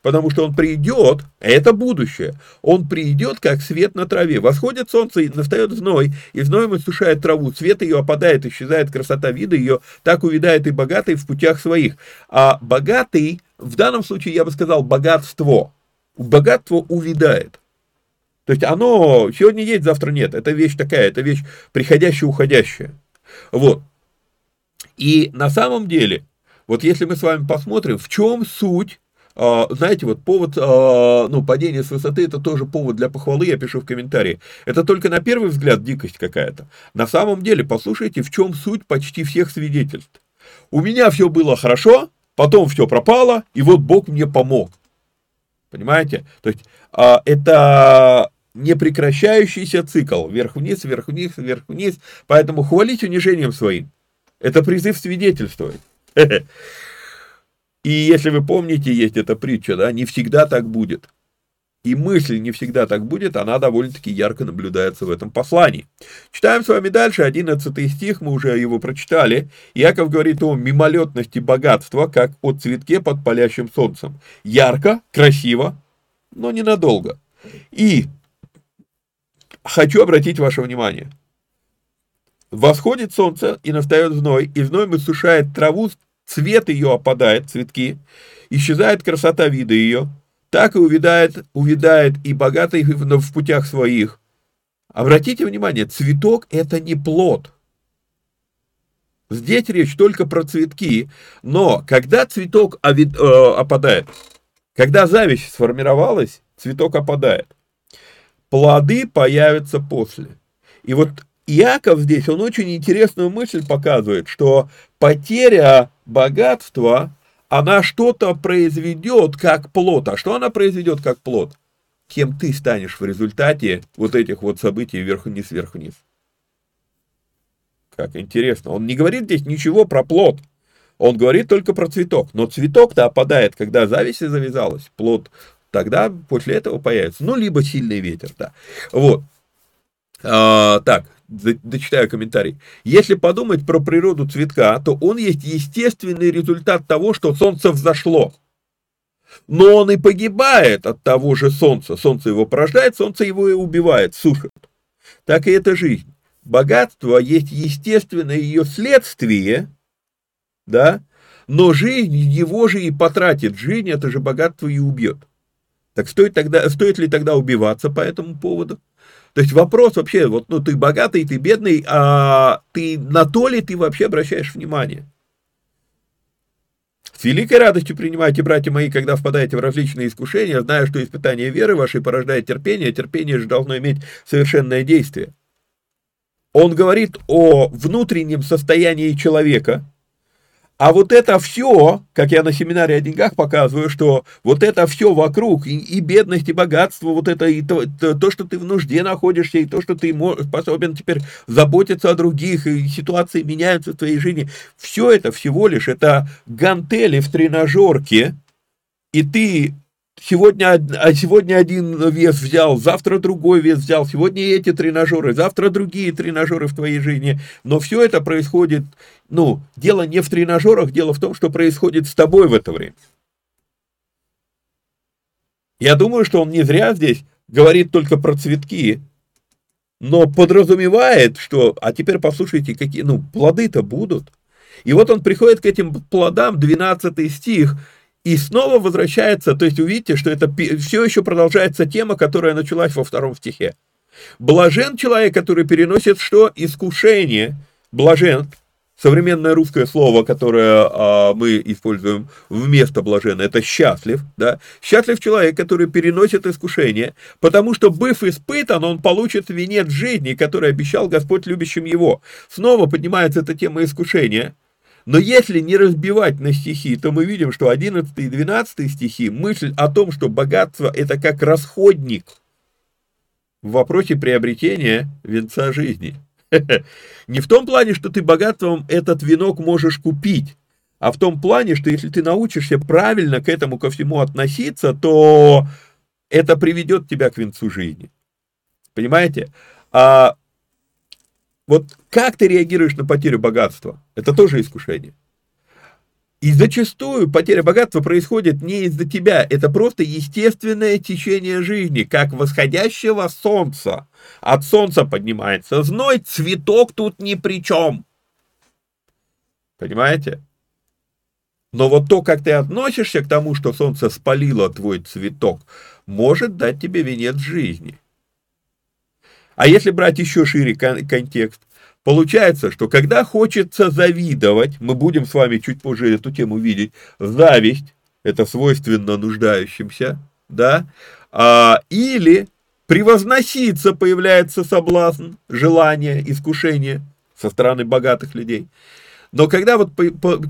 потому что он придет, это будущее, он придет, как свет на траве. Восходит солнце, и настает зной, и зноем иссушает траву, цвет ее опадает, исчезает красота вида ее, так увядает и богатый в путях своих. А богатый, в данном случае я бы сказал, богатство, богатство увядает. То есть оно сегодня есть, завтра нет. Это вещь такая, это вещь приходящая, уходящая. Вот. И на самом деле, вот если мы с вами посмотрим, в чем суть знаете, вот повод, а, ну, падения с высоты, это тоже повод для похвалы, я пишу в комментарии. Это только на первый взгляд дикость какая-то. На самом деле, послушайте, в чем суть почти всех свидетельств. У меня все было хорошо, потом все пропало, и вот Бог мне помог. Понимаете? То есть, а, это непрекращающийся цикл. Вверх-вниз, вверх-вниз, вверх-вниз. Поэтому хвалить унижением своим. Это призыв свидетельствовать. [laughs] И если вы помните, есть эта притча, да, не всегда так будет. И мысль не всегда так будет, она довольно-таки ярко наблюдается в этом послании. Читаем с вами дальше, 11 стих, мы уже его прочитали. Яков говорит о мимолетности богатства, как о цветке под палящим солнцем. Ярко, красиво, но ненадолго. И хочу обратить ваше внимание. Восходит солнце и настает зной, и зной сушает траву цвет ее опадает, цветки, исчезает красота вида ее, так и увядает, увядает и богатый в путях своих. Обратите внимание, цветок это не плод. Здесь речь только про цветки, но когда цветок э, опадает, когда зависть сформировалась, цветок опадает. Плоды появятся после. И вот Иаков здесь, он очень интересную мысль показывает, что потеря богатства, она что-то произведет как плод. А что она произведет как плод? Кем ты станешь в результате вот этих вот событий вверх-вниз, вверх-вниз. Как интересно. Он не говорит здесь ничего про плод. Он говорит только про цветок. Но цветок-то опадает, когда зависть завязалась. Плод тогда после этого появится. Ну, либо сильный ветер, да. Вот. А, так, дочитаю комментарий. Если подумать про природу цветка, то он есть естественный результат того, что солнце взошло. Но он и погибает от того же солнца. Солнце его порождает, солнце его и убивает, сушит. Так и эта жизнь. Богатство есть естественное ее следствие, да, но жизнь его же и потратит. Жизнь это же богатство и убьет. Так стоит, тогда, стоит ли тогда убиваться по этому поводу? То есть вопрос вообще, вот ну ты богатый, ты бедный, а ты на то ли ты вообще обращаешь внимание? С великой радостью принимайте, братья мои, когда впадаете в различные искушения, зная, что испытание веры вашей порождает терпение, терпение же должно иметь совершенное действие. Он говорит о внутреннем состоянии человека, а вот это все, как я на семинаре о деньгах показываю, что вот это все вокруг, и, и бедность, и богатство, вот это, и то, то, то, что ты в нужде находишься, и то, что ты способен теперь заботиться о других, и ситуации меняются в твоей жизни, все это всего лишь, это гантели в тренажерке, и ты сегодня, а сегодня один вес взял, завтра другой вес взял, сегодня эти тренажеры, завтра другие тренажеры в твоей жизни, но все это происходит ну, дело не в тренажерах, дело в том, что происходит с тобой в это время. Я думаю, что он не зря здесь говорит только про цветки, но подразумевает, что, а теперь послушайте, какие, ну, плоды-то будут. И вот он приходит к этим плодам, 12 стих, и снова возвращается, то есть увидите, что это все еще продолжается тема, которая началась во втором стихе. Блажен человек, который переносит что? Искушение. Блажен, Современное русское слово, которое а, мы используем вместо блаженно, это счастлив, да? Счастлив человек, который переносит искушение, потому что, быв испытан, он получит венец жизни, который обещал Господь любящим его. Снова поднимается эта тема искушения. Но если не разбивать на стихи, то мы видим, что 11 и 12 стихи, мысль о том, что богатство это как расходник в вопросе приобретения венца жизни [laughs] – Не в том плане, что ты богатством этот венок можешь купить, а в том плане, что если ты научишься правильно к этому ко всему относиться, то это приведет тебя к венцу жизни. Понимаете? А вот как ты реагируешь на потерю богатства? Это тоже искушение. И зачастую потеря богатства происходит не из-за тебя, это просто естественное течение жизни, как восходящего солнца. От солнца поднимается зной, цветок тут ни при чем. Понимаете? Но вот то, как ты относишься к тому, что солнце спалило твой цветок, может дать тебе венец жизни. А если брать еще шире контекст, Получается, что когда хочется завидовать, мы будем с вами чуть позже эту тему видеть, зависть, это свойственно нуждающимся, да, а, или превозноситься появляется соблазн, желание, искушение со стороны богатых людей. Но когда, вот,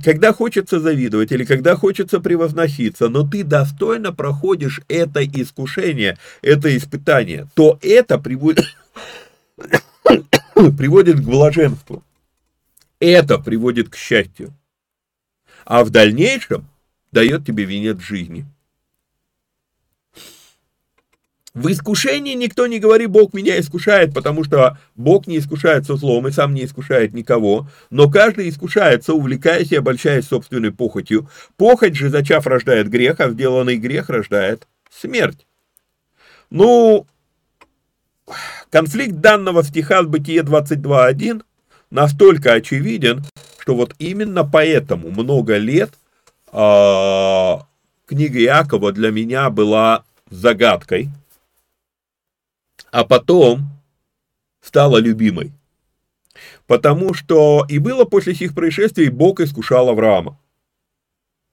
когда хочется завидовать или когда хочется превозноситься, но ты достойно проходишь это искушение, это испытание, то это приводит [coughs] приводит к блаженству. Это приводит к счастью. А в дальнейшем дает тебе венец жизни. В искушении никто не говорит, Бог меня искушает, потому что Бог не искушается злом и сам не искушает никого, но каждый искушается, увлекаясь и обольщаясь собственной похотью. Похоть же, зачав, рождает грех, а сделанный грех рождает смерть. Ну, Конфликт данного стиха с Бытие 22.1 настолько очевиден, что вот именно поэтому много лет э, книга Иакова для меня была загадкой, а потом стала любимой. Потому что и было после сих происшествий Бог искушал Авраама.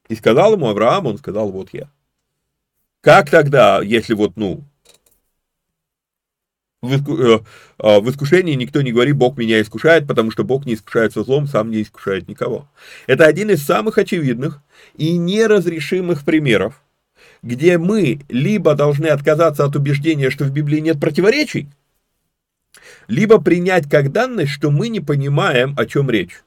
И сказал ему Авраам, он сказал, вот я. Как тогда, если вот, ну, в, э, а, искушении никто не говорит, Бог меня искушает, потому что Бог не искушается злом, сам не искушает никого. Это один из самых очевидных и неразрешимых примеров, где мы либо должны отказаться от убеждения, что в Библии нет противоречий, либо принять как данность, что мы не понимаем, о чем речь.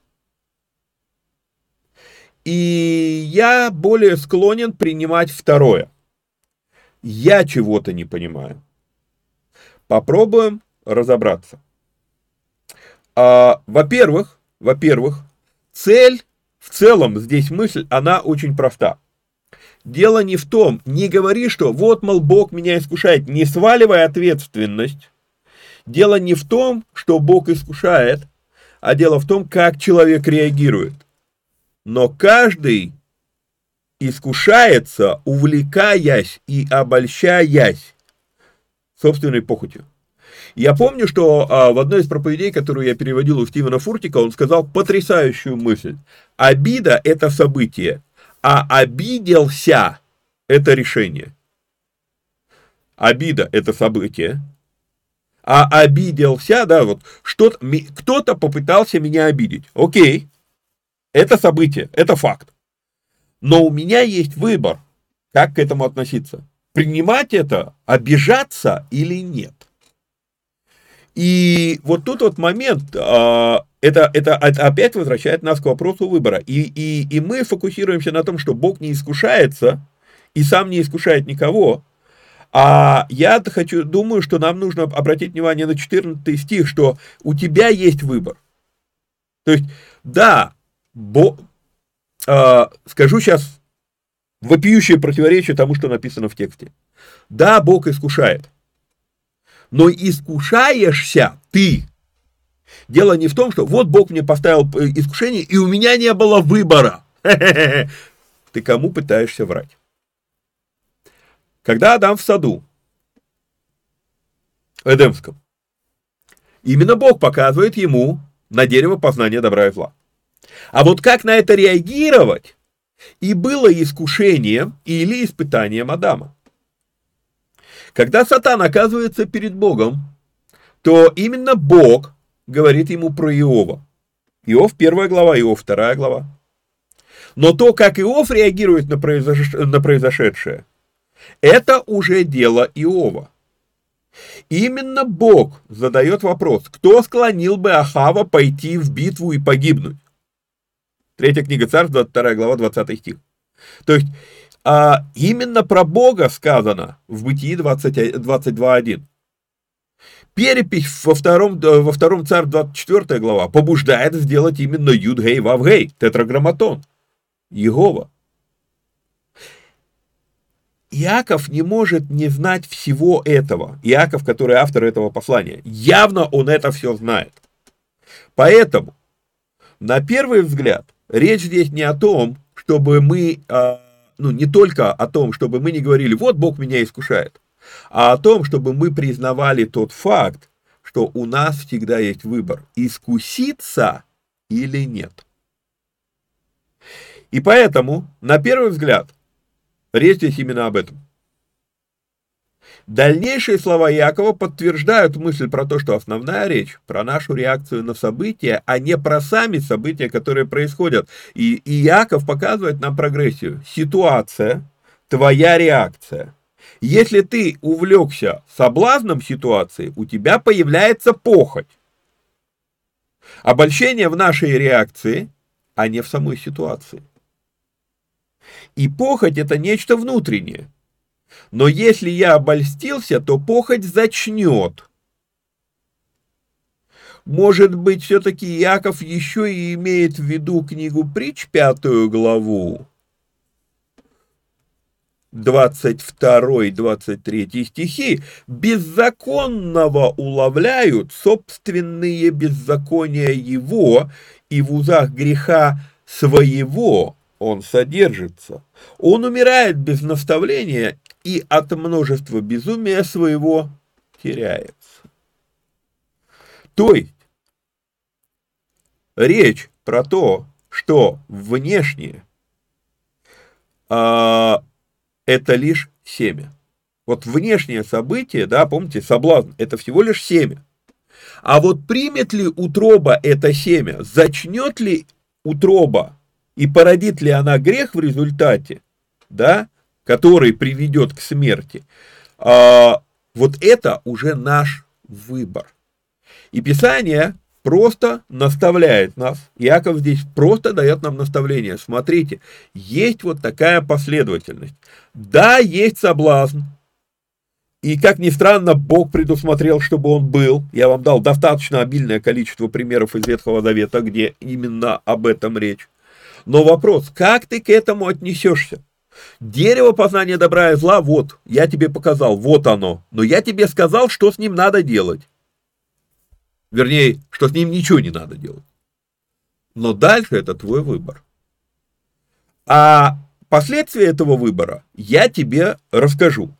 И я более склонен принимать второе. Я чего-то не понимаю. Попробуем разобраться. а, во-первых, во-первых, цель, в целом здесь мысль, она очень проста. Дело не в том, не говори, что вот, мол, Бог меня искушает, не сваливай ответственность. Дело не в том, что Бог искушает, а дело в том, как человек реагирует. Но каждый искушается, увлекаясь и обольщаясь собственной похотью. Я помню, что а, в одной из проповедей, которую я переводил у Стивена Фуртика, он сказал потрясающую мысль. Обида – это событие, а обиделся – это решение. Обида – это событие, а обиделся, да, вот что-то, кто-то попытался меня обидеть. Окей, это событие, это факт. Но у меня есть выбор, как к этому относиться. Принимать это, обижаться или нет. И вот тут вот момент, а, это, это опять возвращает нас к вопросу выбора. И, и, и мы фокусируемся на том, что Бог не искушается, и сам не искушает никого. А я хочу, думаю, что нам нужно обратить внимание на 14 стих, что у тебя есть выбор. То есть, да, Бо, э, скажу сейчас вопиющее противоречие тому, что написано в тексте. Да, Бог искушает но искушаешься ты. Дело не в том, что вот Бог мне поставил э, искушение, и у меня не было выбора. [laughs] Ты кому пытаешься врать? Когда Адам в саду, Эдемском, именно Бог показывает ему на дерево познания добра и зла. А вот как на это реагировать, и было искушением или испытанием Адама. Когда Сатан оказывается перед Богом, то именно Бог говорит ему про Иова. Иов первая глава, Иов вторая глава. Но то, как Иов реагирует на, произош... на произошедшее, это уже дело Иова. Именно Бог задает вопрос, кто склонил бы Ахава пойти в битву и погибнуть? Третья книга Царств, 22 глава, 20 стих. То есть а именно про Бога сказано в Бытии 22.1. Перепись во втором, во втором царь 24 глава побуждает сделать именно Юд Гей Вав Гей, тетраграмматон, Иегова. Иаков не может не знать всего этого. Иаков, который автор этого послания. Явно он это все знает. Поэтому, на первый взгляд, речь здесь не о том, чтобы мы а, ну, не только о том, чтобы мы не говорили, вот Бог меня искушает, а о том, чтобы мы признавали тот факт, что у нас всегда есть выбор, искуситься или нет. И поэтому, на первый взгляд, речь здесь именно об этом. Дальнейшие слова Якова подтверждают мысль про то, что основная речь про нашу реакцию на события, а не про сами события, которые происходят. И, и Яков показывает нам прогрессию. Ситуация, твоя реакция. Если ты увлекся соблазном ситуации, у тебя появляется похоть. Обольщение в нашей реакции, а не в самой ситуации. И похоть это нечто внутреннее. Но если я обольстился, то похоть зачнет. Может быть, все-таки Яков еще и имеет в виду книгу притч, пятую главу, 22-23 стихи, беззаконного уловляют собственные беззакония его, и в узах греха своего он содержится. Он умирает без наставления и от множества безумия своего теряется. То есть, речь про то, что внешнее а, это лишь семя. Вот внешнее событие, да, помните, соблазн, это всего лишь семя. А вот примет ли утроба это семя, зачнет ли утроба и породит ли она грех в результате, да, который приведет к смерти, а, вот это уже наш выбор. И Писание просто наставляет нас. Иаков здесь просто дает нам наставление. Смотрите, есть вот такая последовательность. Да, есть соблазн. И, как ни странно, Бог предусмотрел, чтобы он был. Я вам дал достаточно обильное количество примеров из Ветхого Завета, где именно об этом речь. Но вопрос, как ты к этому отнесешься? Дерево познания добра и зла, вот, я тебе показал, вот оно. Но я тебе сказал, что с ним надо делать. Вернее, что с ним ничего не надо делать. Но дальше это твой выбор. А последствия этого выбора я тебе расскажу.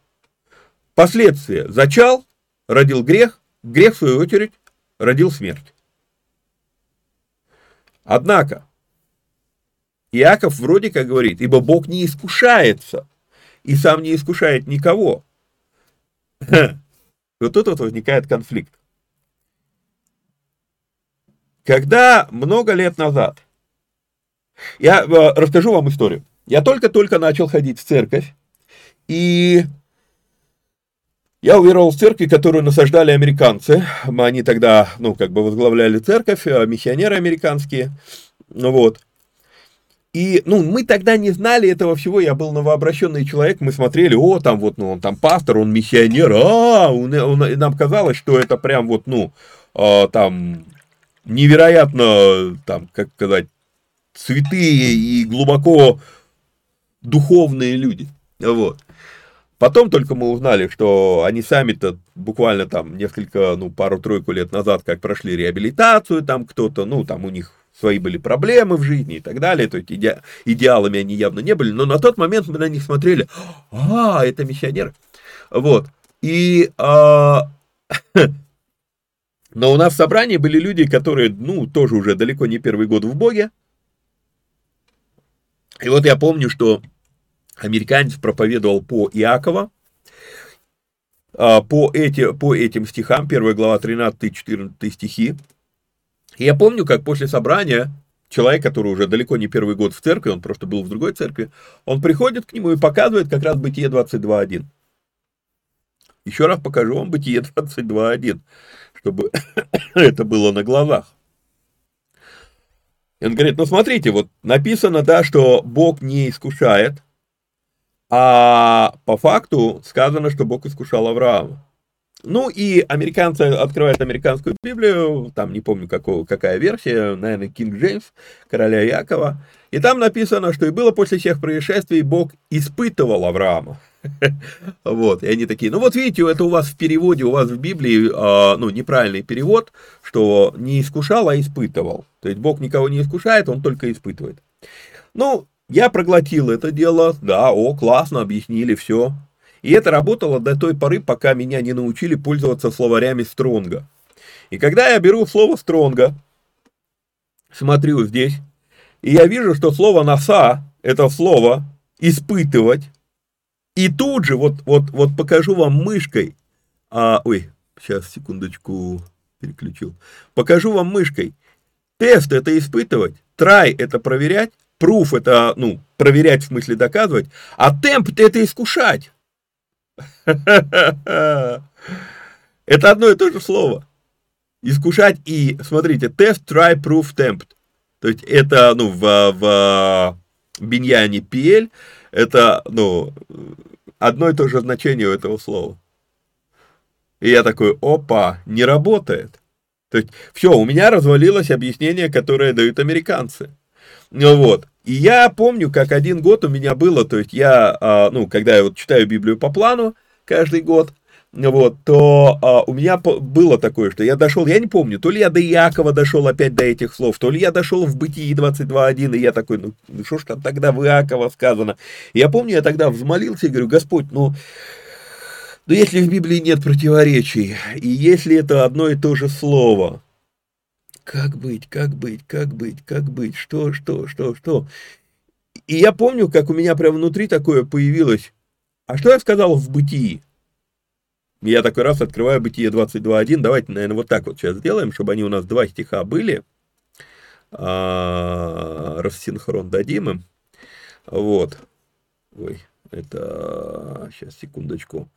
Последствия. Зачал, родил грех, грех, в свою очередь, родил смерть. Однако, Иаков вроде как говорит, ибо Бог не искушается, и сам не искушает никого. [laughs] Вот тут вот возникает конфликт. Когда много лет назад, я э, расскажу вам историю. Я только-только начал ходить в церковь, и я уверовал в церкви, которую насаждали американцы. Они тогда, ну, как бы возглавляли церковь, э, миссионеры американские. Вот. И, ну, мы тогда не знали этого всего, я был новообращенный человек, мы смотрели, о, там вот, ну, он там пастор, он миссионер, а, он, он, нам казалось, что это прям вот, ну, э, там, невероятно, там, как сказать, святые и глубоко духовные люди, вот. Потом только мы узнали, что они сами-то буквально там несколько, ну, пару-тройку лет назад как прошли реабилитацию, там кто-то, ну, там у них свои были проблемы в жизни и так далее, то есть иде, идеалами они явно не были, но на тот момент мы на них смотрели, а, это миссионеры, вот, и, а, [laughs] но у нас в собрании были люди, которые, ну, тоже уже далеко не первый год в Боге, и вот я помню, что американец проповедовал по Иакова, а, по, эти, по этим стихам, 1 глава 13-14 стихи, и я помню, как после собрания человек, который уже далеко не первый год в церкви, он просто был в другой церкви, он приходит к нему и показывает как раз Бытие 22.1. Еще раз покажу вам Бытие [laughs] 22.1, чтобы [coughs] это было на глазах. И он говорит, ну смотрите, вот написано, да, что Бог не искушает, а по факту сказано, что Бог искушал Авраама. Ну и американцы открывают американскую Библию, там не помню какого, какая версия, наверное, Кинг Джеймс, короля Якова, и там написано, что и было после всех происшествий Бог испытывал Авраама. [laughs] Вот, и они такие, ну вот видите, это у вас в переводе, у вас в Библии, а, ну, неправильный перевод, что не искушал, а испытывал. То есть Бог никого не искушает, он только испытывает. Ну, я проглотил это дело, да, о, классно, объяснили все, и это работало до той поры, пока меня не научили пользоваться словарями Стронга. И когда я беру слово Стронга, смотрю здесь, и я вижу, что слово носа – это слово испытывать, и тут же, вот, вот, вот покажу вам мышкой, а, ой, сейчас, секундочку, переключил, покажу вам мышкой. Тест – это испытывать, try – это проверять, proof – это, ну, проверять в смысле доказывать, а temp – это искушать. [laughs] Это одно и то же слово. Искушать и, смотрите, test, try, proof, tempt. То есть это, ну, в, в биньяне PL, это, ну, одно и то же значение у этого слова. И я такой, опа, не работает. То есть, все, у меня развалилось объяснение, которое дают американцы. Ну вот. И я помню, как один год у меня было, то есть я, а, ну, когда я вот читаю Библию по плану каждый год, вот, то а, у меня было такое, что я дошел, я не помню, то ли я до Иакова дошел опять до этих слов, то ли я дошел в Бытии 22.1, и я такой, ну, ну что ж там тогда в Иакова сказано. Я помню, я тогда взмолился и говорю, Господь, ну, ну, если в Библии нет противоречий, и если это одно и то же слово, как быть, как быть, как быть, как быть, что, что, что, что. И я помню, как у меня прямо внутри такое появилось. А что я сказал в бытии? Я такой раз открываю бытие 22.1. Давайте, наверное, вот так вот сейчас сделаем, чтобы они у нас два стиха были. А, рассинхрон дадим им. Вот. Ой, это... Сейчас, секундочку.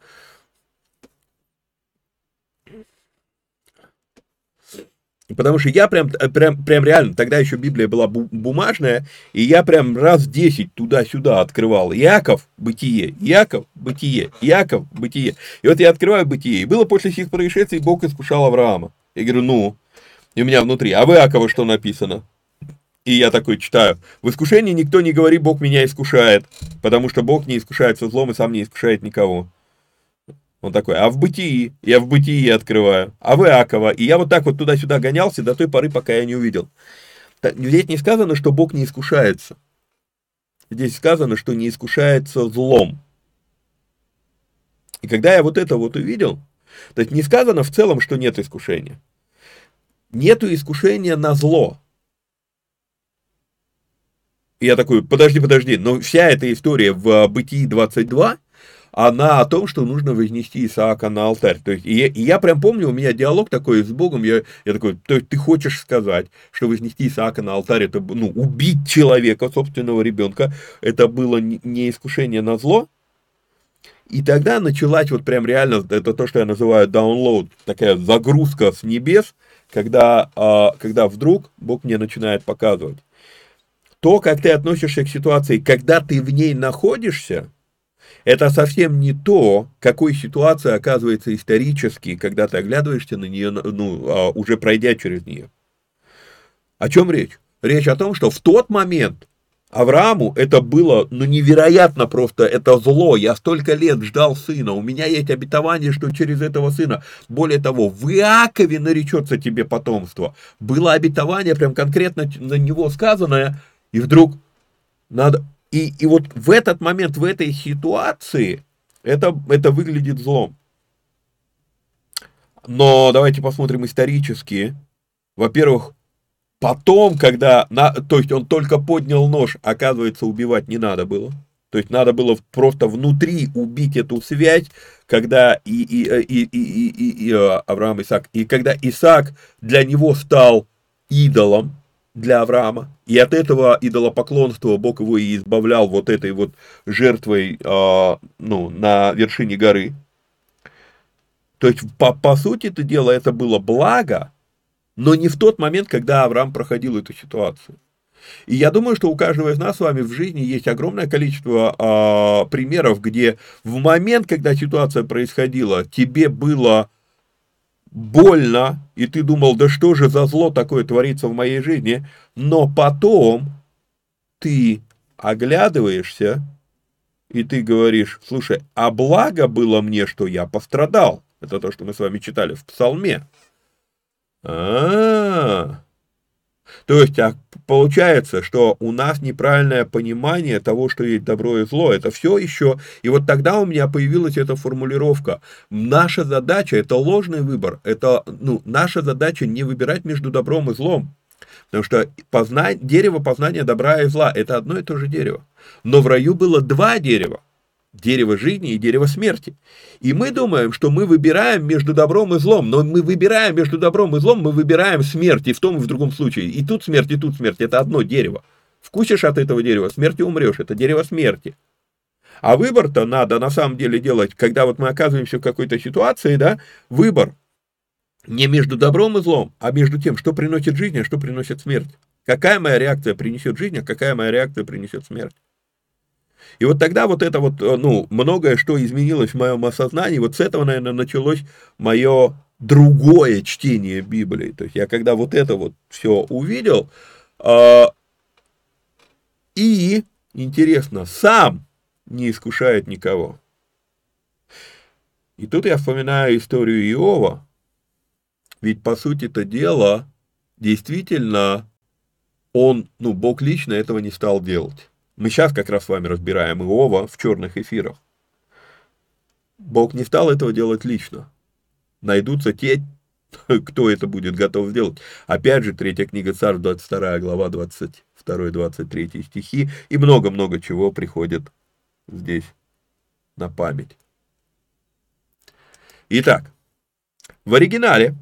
Потому что я прям, э, прям, прям реально, тогда еще Библия была бумажная, и я прям раз 10 туда-сюда открывал. Яков, бытие, Яков, бытие, Яков, бытие. И вот я открываю бытие. И было после сих происшествий, Бог искушал Авраама. Я говорю, ну, и у меня внутри, а в Иакова что написано? И я такой читаю. В искушении никто не говорит, Бог меня искушает, потому что Бог не искушает со злом и сам не искушает никого. Он такой, а в бытии? Я в бытии открываю. А в Иакова? И я вот так вот туда-сюда гонялся до той поры, пока я не увидел. Здесь не сказано, что Бог не искушается. Здесь сказано, что не искушается злом. И когда я вот это вот увидел, то есть не сказано в целом, что нет искушения. Нету искушения на зло. И я такой, подожди, подожди, но вся эта история в Бытии 22, она о том, что нужно вознести Исаака на алтарь. То есть, и, и я прям помню, у меня диалог такой с Богом, я, я такой, то есть ты хочешь сказать, что вознести Исаака на алтарь, это, ну, убить человека, собственного ребенка, это было не искушение на зло? И тогда началась вот прям реально, это то, что я называю download, такая загрузка с небес, когда, а, когда вдруг Бог мне начинает показывать. То, как ты относишься к ситуации, когда ты в ней находишься, это совсем не то, какой ситуация оказывается исторически, когда ты оглядываешься на нее, ну, а, уже пройдя через нее. О чем речь? Речь о том, что в тот момент Аврааму это было, ну, невероятно просто, это зло. Я столько лет ждал сына, у меня есть обетование, что через этого сына, более того, в Иакове наречется тебе потомство. Было обетование, прям конкретно на него сказанное, и вдруг надо, и, и вот в этот момент, в этой ситуации, это, это выглядит злом. Но давайте посмотрим исторически. Во-первых, потом, когда, на, то есть он только поднял нож, оказывается, убивать не надо было. То есть надо было просто внутри убить эту связь, когда и, и, и, и, и, и, и Авраам Исаак, и когда Исаак для него стал идолом, для Авраама. И от этого идолопоклонства Бог его и избавлял вот этой вот жертвой э, ну, на вершине горы. То есть, по, по сути это дело, это было благо, но не в тот момент, когда Авраам проходил эту ситуацию. И я думаю, что у каждого из нас с вами в жизни есть огромное количество э, примеров, где в момент, когда ситуация происходила, тебе было больно, и ты думал, да что же за зло такое творится в моей жизни, но потом ты оглядываешься, и ты говоришь, слушай, а благо было мне, что я пострадал. Это то, что мы с вами читали в псалме. А, -а, -а. То есть, а получается, что у нас неправильное понимание того, что есть добро и зло. Это все еще. И вот тогда у меня появилась эта формулировка. Наша задача – это ложный выбор. Это, ну, наша задача не выбирать между добром и злом. Потому что познать, дерево познания добра и зла – это одно и то же дерево. Но в раю было два дерева дерево жизни и дерево смерти. И мы думаем, что мы выбираем между добром и злом, но мы выбираем между добром и злом, мы выбираем смерть и в том и в другом случае. И тут смерть, и тут смерть, это одно дерево. Вкусишь от этого дерева, смерти умрешь, это дерево смерти. А выбор-то надо на самом деле делать, когда вот мы оказываемся в какой-то ситуации, да, выбор не между добром и злом, а между тем, что приносит жизнь, а что приносит смерть. Какая моя реакция принесет жизнь, а какая моя реакция принесет смерть. И вот тогда вот это вот, э, ну, многое, что изменилось в моем осознании, вот с этого, наверное, началось мое другое чтение Библии. То есть я когда вот это вот все увидел, э, и, интересно, сам не искушает никого. И тут я вспоминаю историю Иова, ведь по сути это дело, действительно, он, ну, Бог лично этого не стал делать. Мы сейчас как раз с вами разбираем Иова в черных эфирах. Бог не стал этого делать лично. Найдутся те, [laughs] кто это будет готов сделать. Опять же, третья книга Царств, 22 глава, 22-23 стихи, и много-много чего приходит здесь на память. Итак, в оригинале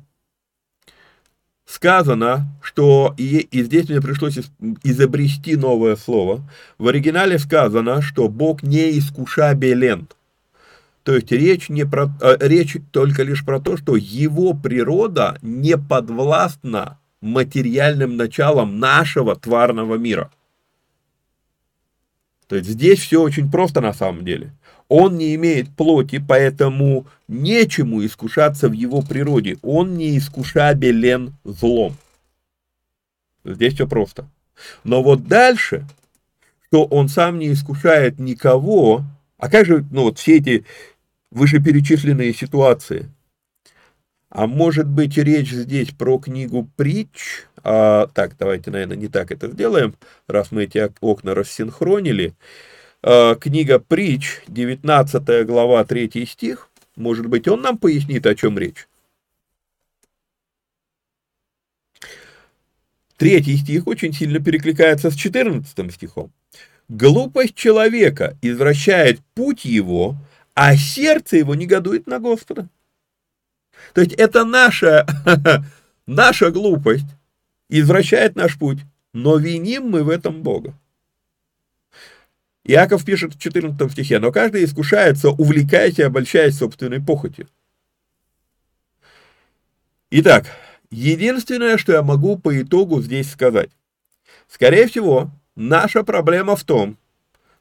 сказано, что, и, и здесь мне пришлось изобрести новое слово, в оригинале сказано, что Бог не искушабелен. То есть речь, не про, э, речь только лишь про то, что его природа не подвластна материальным началам нашего тварного мира. То есть здесь все очень просто на самом деле. Он не имеет плоти, поэтому нечему искушаться в его природе. Он не искушабелен злом. Здесь все просто. Но вот дальше, что он сам не искушает никого, а как же ну, вот все эти вышеперечисленные ситуации? А может быть речь здесь про книгу притч? А, так, давайте, наверное, не так это сделаем, раз мы эти окна рассинхронили. А, книга притч, 19 глава, 3 стих. Может быть, он нам пояснит, о чем речь? Третий стих очень сильно перекликается с 14 стихом. Глупость человека извращает путь его, а сердце его негодует на Господа. То есть это наша, [laughs] наша глупость извращает наш путь, но виним мы в этом Бога. Иаков пишет в 14 стихе, но каждый искушается, увлекаясь и обольщаясь собственной похотью. Итак, единственное, что я могу по итогу здесь сказать. Скорее всего, наша проблема в том,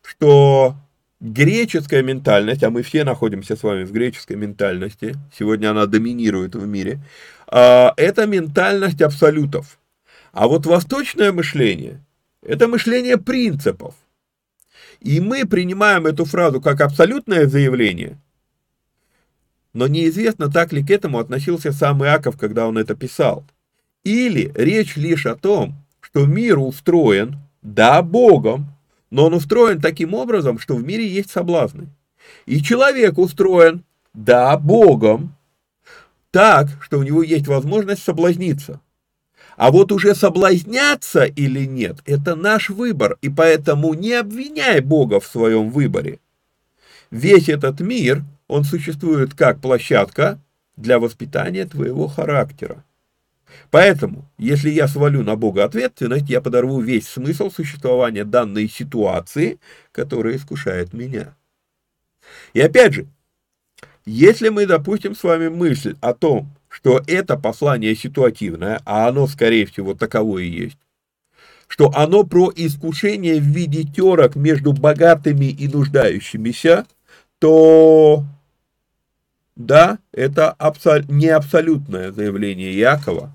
что греческая ментальность, а мы все находимся с вами в греческой ментальности, сегодня она доминирует в мире, а, это ментальность абсолютов. А вот восточное мышление – это мышление принципов. И мы принимаем эту фразу как абсолютное заявление, но неизвестно, так ли к этому относился сам Иаков, когда он это писал. Или речь лишь о том, что мир устроен, да, Богом, но он устроен таким образом, что в мире есть соблазны. И человек устроен, да, Богом, так, что у него есть возможность соблазниться. А вот уже соблазняться или нет, это наш выбор, и поэтому не обвиняй Бога в своем выборе. Весь этот мир, он существует как площадка для воспитания твоего характера. Поэтому, если я свалю на Бога ответственность, я подорву весь смысл существования данной ситуации, которая искушает меня. И опять же, если мы допустим с вами мысль о том, что это послание ситуативное, а оно, скорее всего, таково и есть, что оно про искушение в виде терок между богатыми и нуждающимися, то да, это абсол не абсолютное заявление Якова.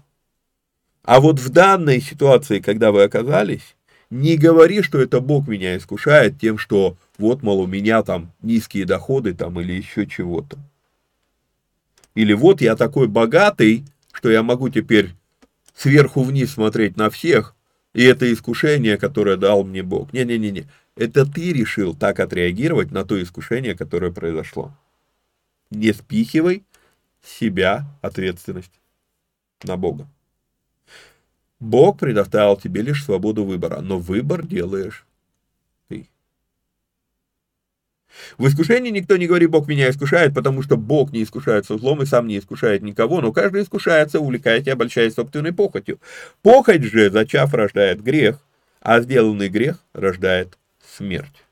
А вот в данной ситуации, когда вы оказались, не говори, что это Бог меня искушает тем, что вот, мол, у меня там низкие доходы там или еще чего-то. Или вот я такой богатый, что я могу теперь сверху вниз смотреть на всех, и это искушение, которое дал мне Бог. Не-не-не-не, это ты решил так отреагировать на то искушение, которое произошло. Не спихивай себя ответственность на Бога. Бог предоставил тебе лишь свободу выбора, но выбор делаешь В искушении никто не говорит, Бог меня искушает, потому что Бог не искушается злом и сам не искушает никого, но каждый искушается, увлекаясь и обольщаясь собственной похотью. Похоть же, зачав, рождает грех, а сделанный грех рождает смерть.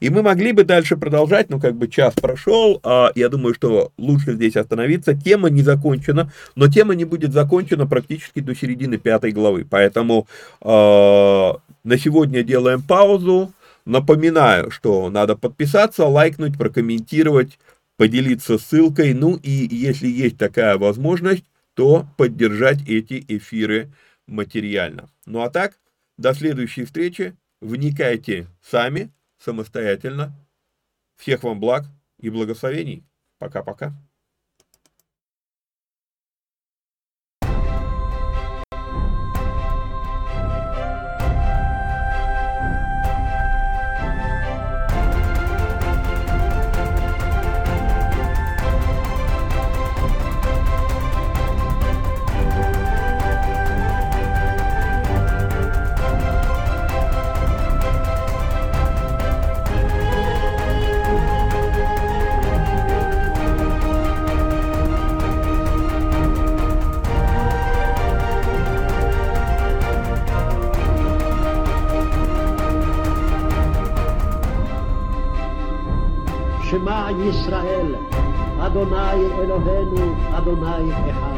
И мы могли бы дальше продолжать, но как бы час прошел, а я думаю, что лучше здесь остановиться. Тема не закончена, но тема не будет закончена практически до середины пятой главы. Поэтому э, на сегодня делаем паузу. Напоминаю, что надо подписаться, лайкнуть, прокомментировать, поделиться ссылкой. Ну и если есть такая возможность, то поддержать эти эфиры материально. Ну а так, до следующей встречи. Вникайте сами, самостоятельно. Всех вам благ и благословений. Пока-пока. ישראל, אדוני אלוהינו, אדוני אחד.